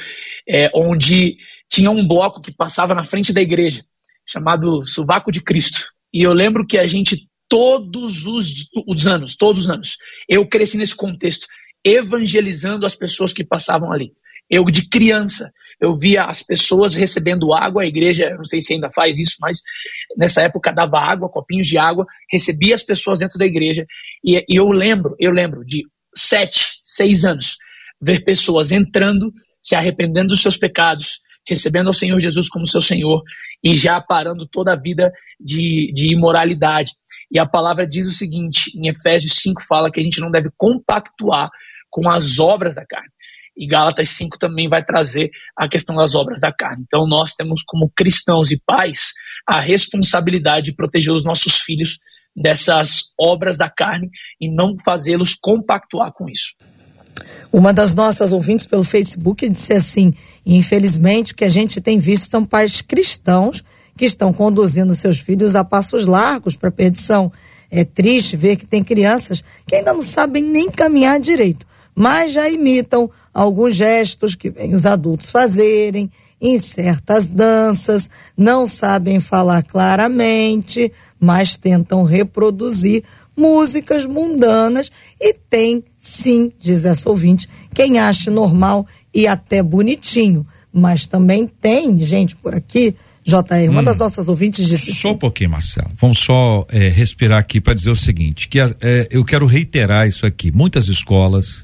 é, onde tinha um bloco que passava na frente da igreja, chamado Suvaco de Cristo. E eu lembro que a gente, todos os, os anos, todos os anos, eu cresci nesse contexto, evangelizando as pessoas que passavam ali. Eu, de criança, eu via as pessoas recebendo água, a igreja, não sei se ainda faz isso, mas nessa época dava água, copinhos de água, recebia as pessoas dentro da igreja, e, e eu lembro, eu lembro de sete, seis anos, ver pessoas entrando, se arrependendo dos seus pecados, recebendo ao Senhor Jesus como seu Senhor e já parando toda a vida de, de imoralidade. E a palavra diz o seguinte, em Efésios 5 fala que a gente não deve compactuar com as obras da carne. E Gálatas 5 também vai trazer a questão das obras da carne. Então nós temos como cristãos e pais a responsabilidade de proteger os nossos filhos dessas obras da carne e não fazê-los compactuar com isso. Uma das nossas ouvintes pelo Facebook disse assim: infelizmente, o que a gente tem visto são pais cristãos que estão conduzindo seus filhos a passos largos para a perdição. É triste ver que tem crianças que ainda não sabem nem caminhar direito, mas já imitam alguns gestos que vêm os adultos fazerem em certas danças, não sabem falar claramente, mas tentam reproduzir músicas mundanas e tem, sim, diz essa ouvinte, quem acha normal e até bonitinho. Mas também tem gente por aqui, JR, uma Hum. das nossas ouvintes disse Só um pouquinho, Marcelo. Vamos só é, respirar aqui para dizer o seguinte: que é, eu quero reiterar isso aqui. Muitas escolas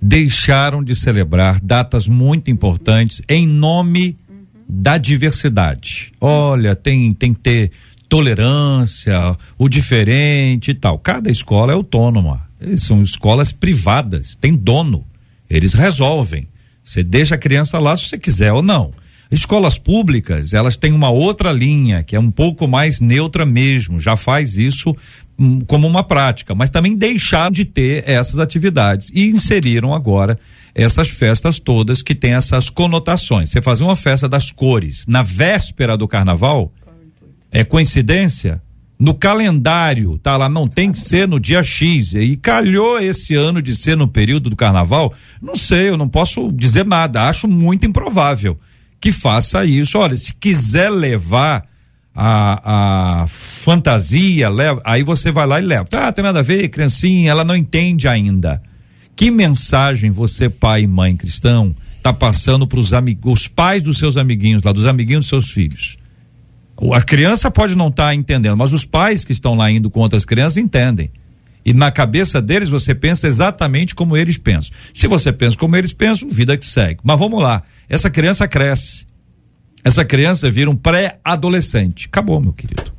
deixaram de celebrar datas muito importantes em nome da diversidade. Olha, tem, tem que ter tolerância, o diferente e tal. Cada escola é autônoma. São escolas privadas, tem dono. Eles resolvem. Você deixa a criança lá se você quiser ou não. Escolas públicas, elas têm uma outra linha, que é um pouco mais neutra mesmo, já faz isso hum, como uma prática, mas também deixaram de ter essas atividades e inseriram agora essas festas todas que têm essas conotações. Você fazer uma festa das cores na véspera do carnaval, é coincidência? No calendário, tá lá, não tem que ser no dia X. E calhou esse ano de ser no período do carnaval? Não sei, eu não posso dizer nada. Acho muito improvável que faça isso. Olha, se quiser levar a, a fantasia, leva, aí você vai lá e leva. Tá, tem nada a ver, criancinha, ela não entende ainda. Que mensagem você, pai e mãe cristão, tá passando para os amigos, os pais dos seus amiguinhos lá, dos amiguinhos dos seus filhos? A criança pode não estar entendendo, mas os pais que estão lá indo com outras crianças entendem. E na cabeça deles você pensa exatamente como eles pensam. Se você pensa como eles pensam, vida que segue. Mas vamos lá. Essa criança cresce. Essa criança vira um pré-adolescente. Acabou, meu querido.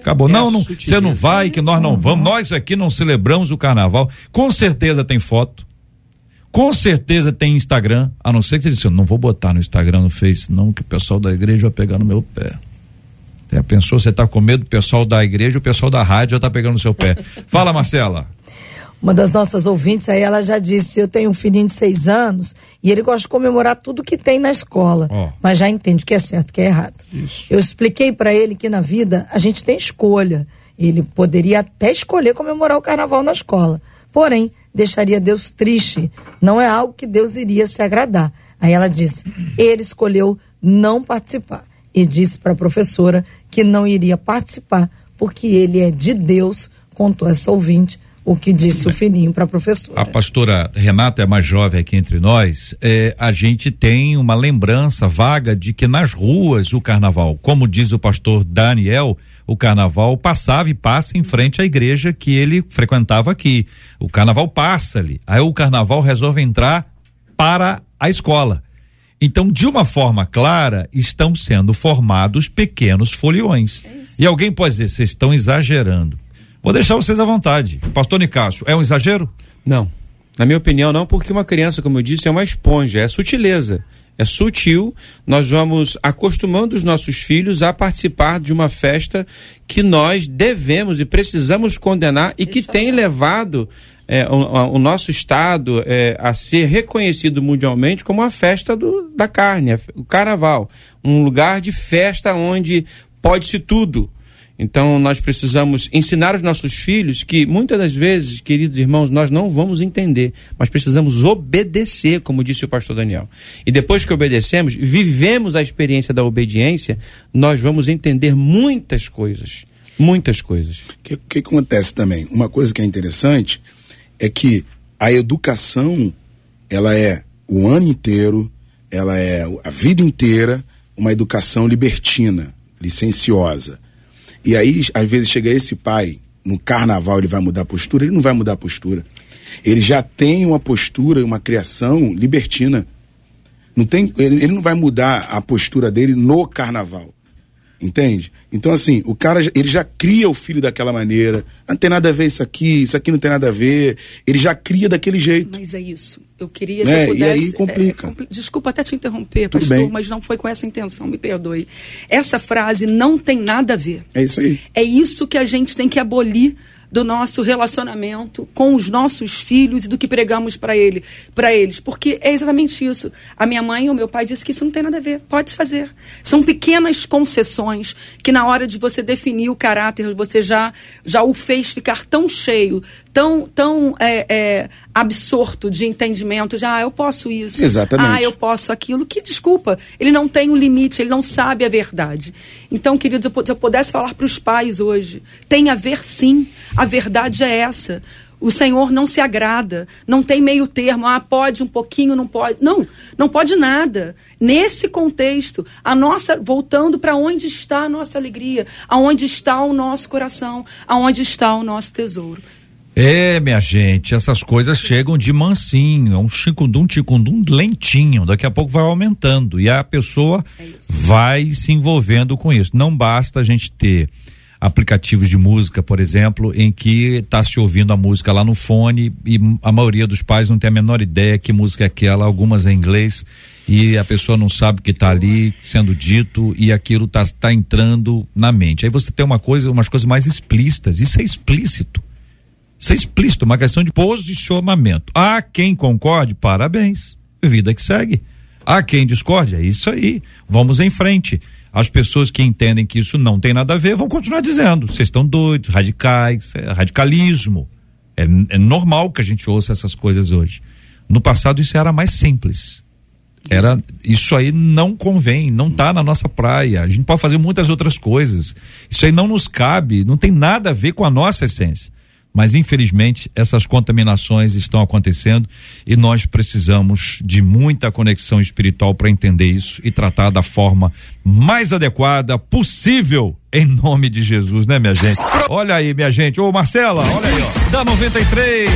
Acabou. É não, não, você não vai, que nós não vamos. Nós aqui não celebramos o carnaval. Com certeza tem foto. Com certeza tem Instagram. A não ser que você disse, eu não vou botar no Instagram, no Face, não, que o pessoal da igreja vai pegar no meu pé. Já pensou, você tá com medo do pessoal da igreja, o pessoal da rádio já tá pegando no seu pé. Fala, Marcela. Uma das nossas ouvintes aí, ela já disse: Eu tenho um filhinho de seis anos e ele gosta de comemorar tudo que tem na escola, Ó. mas já entende o que é certo e o que é errado. Eu expliquei para ele que na vida a gente tem escolha. Ele poderia até escolher comemorar o carnaval na escola, porém, deixaria Deus triste. Não é algo que Deus iria se agradar. Aí ela disse: Ele escolheu não participar. E disse para a professora que não iria participar porque ele é de Deus, contou essa ouvinte o que disse o filhinho para a professora. A pastora Renata é mais jovem aqui entre nós. É, a gente tem uma lembrança vaga de que nas ruas o carnaval, como diz o pastor Daniel, o carnaval passava e passa em frente à igreja que ele frequentava aqui. O carnaval passa ali. Aí o carnaval resolve entrar para a escola. Então, de uma forma clara, estão sendo formados pequenos foliões. E alguém pode dizer, vocês estão exagerando. Vou deixar vocês à vontade. Pastor Nicásio, é um exagero? Não. Na minha opinião, não, porque uma criança, como eu disse, é uma esponja, é sutileza. É sutil, nós vamos acostumando os nossos filhos a participar de uma festa que nós devemos e precisamos condenar e que tem levado é, o, o nosso Estado é, a ser reconhecido mundialmente como a festa do, da carne, o carnaval. Um lugar de festa onde pode-se tudo. Então nós precisamos ensinar os nossos filhos que muitas das vezes, queridos irmãos, nós não vamos entender, mas precisamos obedecer, como disse o pastor Daniel. E depois que obedecemos, vivemos a experiência da obediência, nós vamos entender muitas coisas, muitas coisas. O que, que acontece também? Uma coisa que é interessante é que a educação ela é o ano inteiro, ela é a vida inteira uma educação libertina, licenciosa. E aí, às vezes, chega esse pai, no carnaval ele vai mudar a postura, ele não vai mudar a postura. Ele já tem uma postura, uma criação libertina. Não tem, ele, ele não vai mudar a postura dele no carnaval. Entende? Então, assim, o cara, já- ele já cria o filho daquela maneira. Não tem nada a ver isso aqui, isso aqui não tem nada a ver. Ele já cria daquele jeito. Mas é isso. Eu queria, Né? se eu E pudesse. aí complica. é, compli- Desculpa até te interromper, Tudo pastor, bem. mas não foi com essa intenção, me perdoe. Essa frase não tem nada a ver. É isso aí. É isso que a gente tem que abolir do nosso relacionamento com os nossos filhos e do que pregamos para ele, para eles, porque é exatamente isso. A minha mãe e o meu pai disse que isso não tem nada a ver. Pode fazer. São pequenas concessões que na hora de você definir o caráter você já já o fez ficar tão cheio, tão tão é, é, absorto de entendimento. Já ah, eu posso isso. Exatamente. Ah, eu posso aquilo. Que desculpa, ele não tem um limite, ele não sabe a verdade. Então, queridos, se eu pudesse falar para os pais hoje, tem a ver sim, a verdade é essa. O Senhor não se agrada, não tem meio termo, ah, pode um pouquinho, não pode. Não, não pode nada. Nesse contexto, a nossa, voltando para onde está a nossa alegria, aonde está o nosso coração, aonde está o nosso tesouro. É, minha gente, essas coisas chegam de mansinho, é um chicundum, ticundum lentinho, daqui a pouco vai aumentando e a pessoa vai se envolvendo com isso. Não basta a gente ter aplicativos de música, por exemplo, em que está se ouvindo a música lá no fone e a maioria dos pais não tem a menor ideia que música é aquela, algumas em inglês e a pessoa não sabe o que está ali sendo dito e aquilo está tá entrando na mente. Aí você tem uma coisa, umas coisas mais explícitas, isso é explícito. Isso é explícito, uma questão de posicionamento. Há quem concorde, parabéns. Vida que segue. Há quem discorde, é isso aí. Vamos em frente. As pessoas que entendem que isso não tem nada a ver vão continuar dizendo: vocês estão doidos, radicais, é radicalismo. É, é normal que a gente ouça essas coisas hoje. No passado isso era mais simples. Era isso aí não convém, não tá na nossa praia. A gente pode fazer muitas outras coisas. Isso aí não nos cabe, não tem nada a ver com a nossa essência. Mas infelizmente essas contaminações estão acontecendo e nós precisamos de muita conexão espiritual para entender isso e tratar da forma mais adequada possível em nome de Jesus, né, minha gente? Olha aí, minha gente. Ô, Marcela, olha aí, ó. Da 93.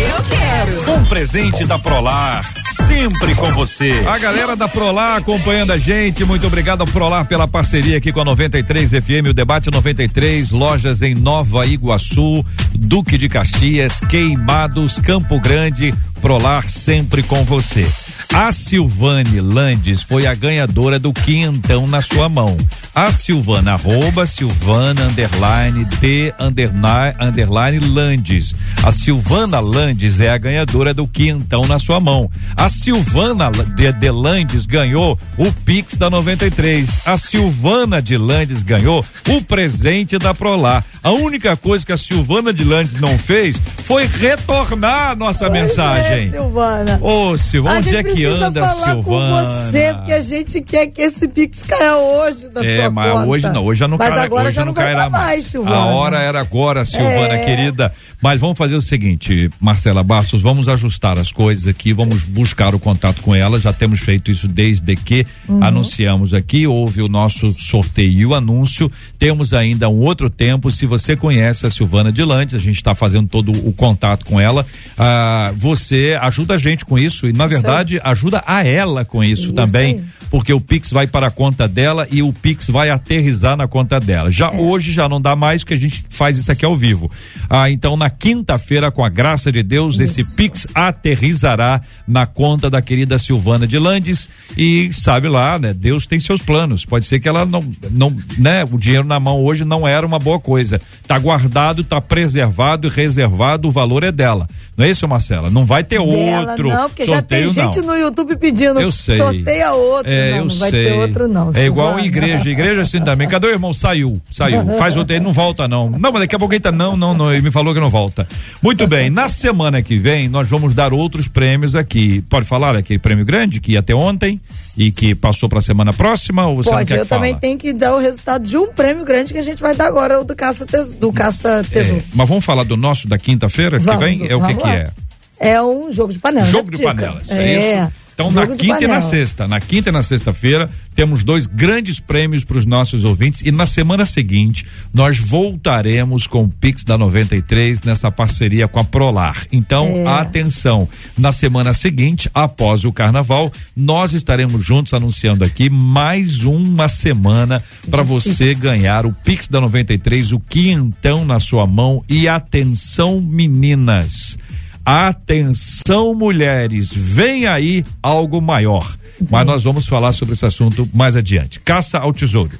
Eu quero. Um presente da Prolar, sempre com você. A galera da Prolar acompanhando a gente, muito obrigado ao Prolar pela parceria aqui com a 93 FM, o debate 93, lojas em Nova Iguaçu, Duque de Caxias, Queimados, Campo Grande, Prolar sempre com você. A Silvane Landes foi a ganhadora do quinhentão na sua mão. A Silvana, arroba Silvana, underline, de, underline, underline, Landes. A Silvana Landes é a ganhadora do quinhentão na sua mão. A Silvana de, de Landes ganhou o Pix da 93. A Silvana de Landes ganhou o presente da Prolar. A única coisa que a Silvana de Landes não fez foi retornar a nossa Pois mensagem. É, Silvana. Ô, Silvana, a onde é que anda, falar Silvana? com você, porque a gente quer que esse Pix caia hoje da É, mas conta. hoje não, hoje já não, Mas cai- agora hoje já não cairá dar mais, Silvana. A hora era agora, Silvana, É. querida. Mas vamos fazer o seguinte, Marcela Bastos, vamos ajustar as coisas aqui, vamos buscar o contato com ela. Já temos feito isso desde que Uhum. anunciamos aqui, houve o nosso sorteio e o anúncio. Temos ainda um outro tempo. Se você conhece a Silvana de Lantes, a gente está fazendo todo o contato com ela. ah, você ajuda a gente com isso e, na verdade, ajuda a ela com isso, Isso também aí. porque o Pix vai para a conta dela e o Pix vai aterrizar na conta dela. Já É. hoje já não dá mais que a gente faz isso aqui ao vivo. Ah, então na quinta-feira, com a graça de Deus, esse Pix aterrizará na conta da querida Silvana de Landes e sabe lá, né? Deus tem seus planos. Pode ser que ela não, não, né? O dinheiro na mão hoje não era uma boa coisa. Tá guardado, tá preservado e reservado, o valor é dela. Não é isso, Marcela? Não vai ter Dela, outro não, porque já tem sorteio, gente não. no YouTube pedindo. Eu sei. Sorteia outro. É, não, eu não vai sei. ter outro, não. É igual Silvana. igreja. Igreja assim também. Cadê o irmão? Saiu. Saiu. Faz outro aí, não volta, não. Não, mas daqui a pouco ele tá. Não, não, não. Ele me falou que não volta. Muito bem. Na semana que vem, nós vamos dar outros prêmios aqui. Pode falar aquele prêmio grande que ia até ontem e que passou para a semana próxima? Ou você não Pode, quer eu que fala? também tenho que dar o resultado de um prêmio grande que a gente vai dar agora, o do Caça Tesouro. Do Caça Tesouro. É, mas vamos falar do nosso da quinta-feira que vem? É o que vamos que lá. é? É um jogo de panela. Jogo de Tica? panelas, é, isso? Então, na quinta e na sexta. Na quinta e na sexta-feira, temos dois grandes prêmios para os nossos ouvintes. E na semana seguinte, nós voltaremos com o Pix da 93 nessa parceria com a Prolar. Então, É. atenção. Na semana seguinte, após o carnaval, nós estaremos juntos anunciando aqui mais uma semana para você ganhar o Pix da 93, o quinhentão na sua mão. E atenção, meninas. Atenção, mulheres, vem aí algo maior. Mas nós vamos falar sobre esse assunto mais adiante. Caça ao tesouro.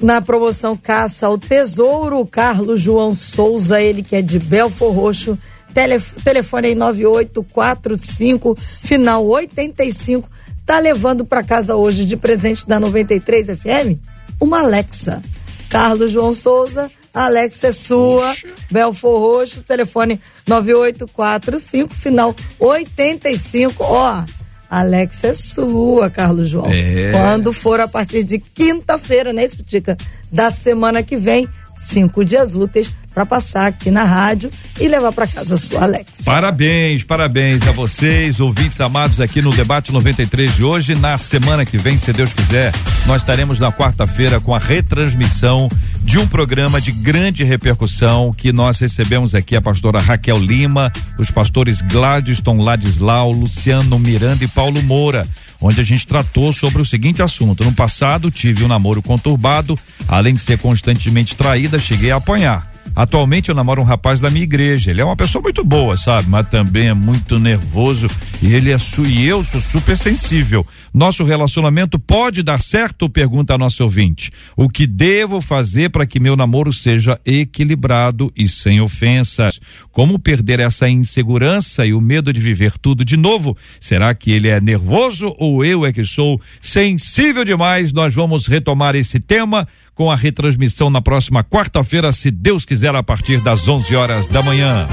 Na promoção Caça ao Tesouro, o Carlos João Souza, ele que é de Belfor Roxo, tele, telefone aí 9845, final 85, tá levando para casa hoje de presente da 93 FM uma Alexa. Carlos João Souza, a Alexa é sua, Belfor Roxo, telefone 9845, final 85, ó. Alexa é sua, Carlos João. É. Quando for a partir de quinta-feira, né, Tica? Da semana que vem, cinco dias úteis para passar aqui na rádio e levar para casa sua Alexa. Parabéns, parabéns a vocês, ouvintes amados aqui no Debate 93 de hoje. Na semana que vem, se Deus quiser, nós estaremos na quarta-feira com a retransmissão de um programa de grande repercussão que nós recebemos aqui a pastora Raquel Lima, os pastores Gladyston Ladislau, Luciano Miranda e Paulo Moura onde a gente tratou sobre o seguinte assunto. No passado, tive um namoro conturbado, além de ser constantemente traída, cheguei a apanhar. Atualmente eu namoro um rapaz da minha igreja. Ele é uma pessoa muito boa, sabe? Mas também é muito nervoso e ele é su e eu sou super sensível. Nosso relacionamento pode dar certo? Pergunta a nosso ouvinte. O que devo fazer para que meu namoro seja equilibrado e sem ofensas? Como perder essa insegurança e o medo de viver tudo de novo? Será que ele é nervoso ou eu é que sou sensível demais? Nós vamos retomar esse tema com a retransmissão na próxima quarta-feira, se Deus quiser, a partir das 11 horas da manhã.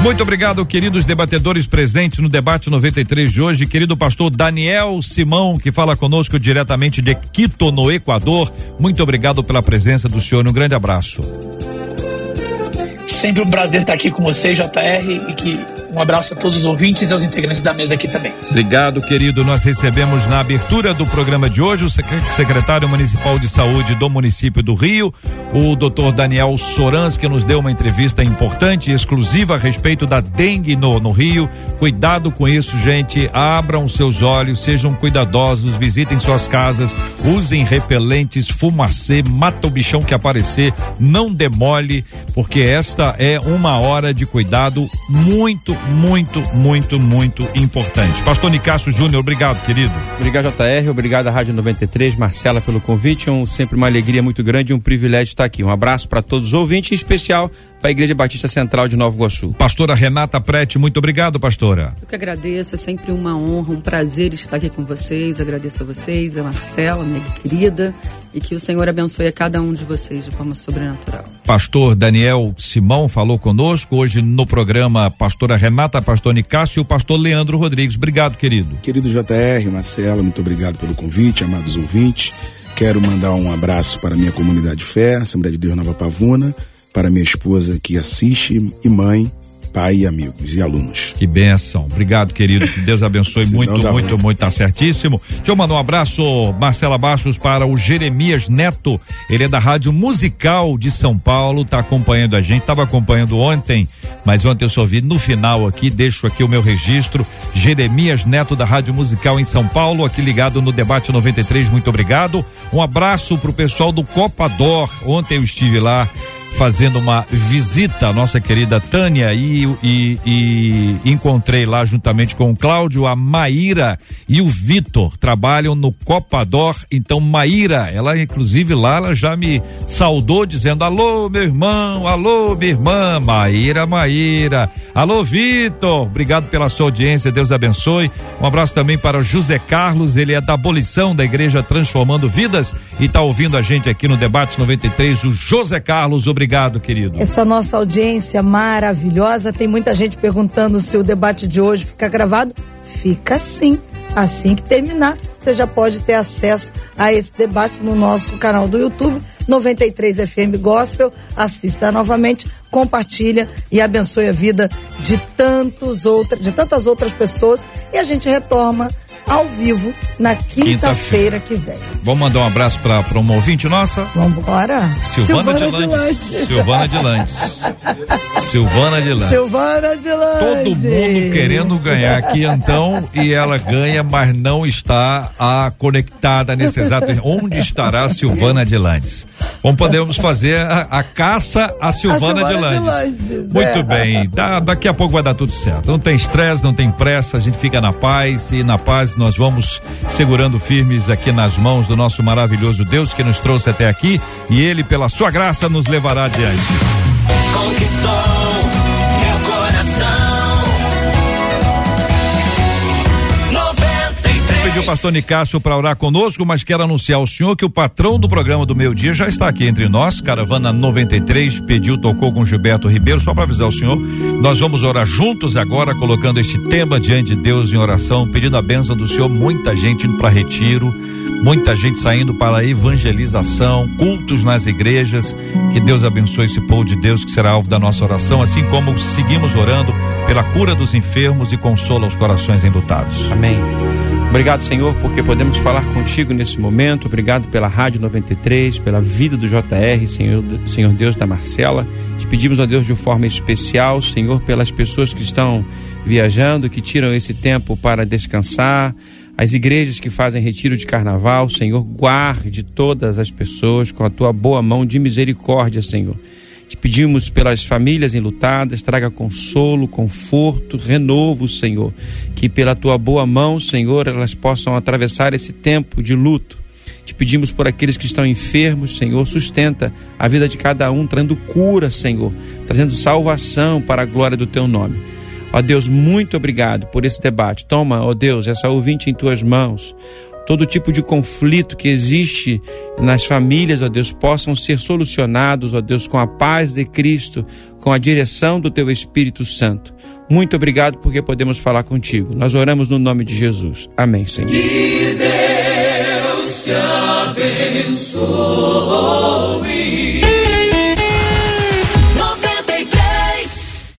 Muito obrigado, queridos debatedores presentes no debate 93 de hoje. Querido pastor Daniel Simão, que fala conosco diretamente de Quito, no Equador. Muito obrigado pela presença do senhor. Um grande abraço. Sempre um prazer estar aqui com você, JR, e que um abraço a todos os ouvintes e aos integrantes da mesa aqui também. Obrigado, querido. Nós recebemos na abertura do programa de hoje o secretário municipal de saúde do município do Rio, o doutor Daniel Sorans, que nos deu uma entrevista importante e exclusiva a respeito da dengue no, no Rio. Cuidado com isso, gente. Abram seus olhos, sejam cuidadosos, visitem suas casas, usem repelentes, fumacê, mata o bichão que aparecer, não demole, porque esta é uma hora de cuidado muito, muito, muito, muito importante. Pastor Nicasso Júnior, obrigado, querido. Obrigado, JR. Obrigado à Rádio 93, Marcela, pelo convite. Um, sempre uma alegria muito grande e um privilégio estar aqui. Um abraço para todos os ouvintes, em especial para a Igreja Batista Central de Nova Iguaçu. Pastora Renata Prete, muito obrigado, pastora. Eu que agradeço, é sempre uma honra, um prazer estar aqui com vocês. Agradeço a vocês, a Marcela, minha querida, e que o Senhor abençoe a cada um de vocês de forma sobrenatural. Pastor Daniel Simão falou conosco hoje no programa Pastora Renata, Pastor Nicásio e o pastor Leandro Rodrigues. Obrigado, querido. Querido JR, Marcela, muito obrigado pelo convite, amados ouvintes. Quero mandar um abraço para a minha comunidade de fé, Assembleia de Deus Nova Pavuna, para minha esposa que assiste e mãe, pai e amigos e alunos. Que benção. Obrigado, querido. Que Deus abençoe muito, muito, muito, muito. Tá certíssimo. Deixa eu mandar um abraço, Marcela Bastos, para o Jeremias Neto. Ele é da Rádio Musical de São Paulo, tá acompanhando a gente. Tava acompanhando ontem, mas ontem eu só vi no final aqui. Deixo aqui o meu registro. Jeremias Neto da Rádio Musical em São Paulo, aqui ligado no Debate 93. Muito obrigado. Um abraço pro pessoal do Copador. Ontem eu estive lá fazendo uma visita à nossa querida Tânia e, e, e, encontrei lá juntamente com o Cláudio, a Maíra e o Vitor. Trabalham no Copador. Então, Maíra, ela inclusive lá, ela já me saudou dizendo: alô, meu irmão, alô, minha irmã, Maíra, Maíra. Alô, Vitor, obrigado pela sua audiência, Deus abençoe. Um abraço também para o José Carlos, ele é da abolição da Igreja Transformando Vidas e está ouvindo a gente aqui no Debate 93. O José Carlos, obrigado, querido. Essa nossa audiência maravilhosa, tem muita gente perguntando se o debate de hoje fica gravado. Fica sim. Assim que terminar, você já pode ter acesso a esse debate no nosso canal do YouTube 93 FM Gospel. Assista novamente, compartilha e abençoe a vida de tantos outras, de tantas outras pessoas. E a gente retorna ao vivo na quinta-feira quinta que vem. Vamos mandar um abraço para uma ouvinte nossa? Vamos embora. Silvana, Silvana de. Silvana de. Silvana de. Silvana de. Todo mundo querendo ganhar aqui então e ela ganha, mas não está a conectada nesse exato. Onde estará Silvana de Landes? Como podemos fazer a, a caça a Silvana, a Silvana de Landes. De Muito é. bem. Da, daqui a pouco vai dar tudo certo. Não tem estresse, não tem pressa, a gente fica na paz e na paz nós vamos segurando firmes aqui nas mãos do nosso maravilhoso Deus que nos trouxe até aqui e ele, pela sua graça, nos levará adiante. Conquistou pediu o pastor Nicásio para orar conosco, mas quero anunciar ao senhor que o patrão do programa do Meio Dia já está aqui entre nós. Caravana 93 pediu, tocou com Gilberto Ribeiro, só para avisar o senhor. Nós vamos orar juntos agora, colocando este tema diante de Deus em oração, pedindo a bênção do senhor. Muita gente indo para retiro, muita gente saindo para evangelização, cultos nas igrejas. Que Deus abençoe esse povo de Deus que será alvo da nossa oração, assim como seguimos orando pela cura dos enfermos e consola os corações enlutados. Amém. Obrigado, Senhor, porque podemos falar contigo nesse momento. Obrigado pela Rádio 93, pela vida do JR, Senhor, Senhor Deus da Marcela. Te pedimos, a Deus, de forma especial, Senhor, pelas pessoas que estão viajando, que tiram esse tempo para descansar, as igrejas que fazem retiro de carnaval, Senhor, guarde todas as pessoas com a tua boa mão de misericórdia, Senhor. Te pedimos pelas famílias enlutadas, traga consolo, conforto, renovo, Senhor. Que pela tua boa mão, Senhor, elas possam atravessar esse tempo de luto. Te pedimos por aqueles que estão enfermos, Senhor, sustenta a vida de cada um, trazendo cura, Senhor, trazendo salvação para a glória do teu nome. Ó Deus, muito obrigado por esse debate. Toma, ó Deus, essa ouvinte em tuas mãos todo tipo de conflito que existe nas famílias, ó Deus, possam ser solucionados, ó Deus, com a paz de Cristo, com a direção do Teu Espírito Santo. Muito obrigado porque podemos falar contigo. Nós oramos no nome de Jesus. Amém, Senhor. Que Deus te abençoe.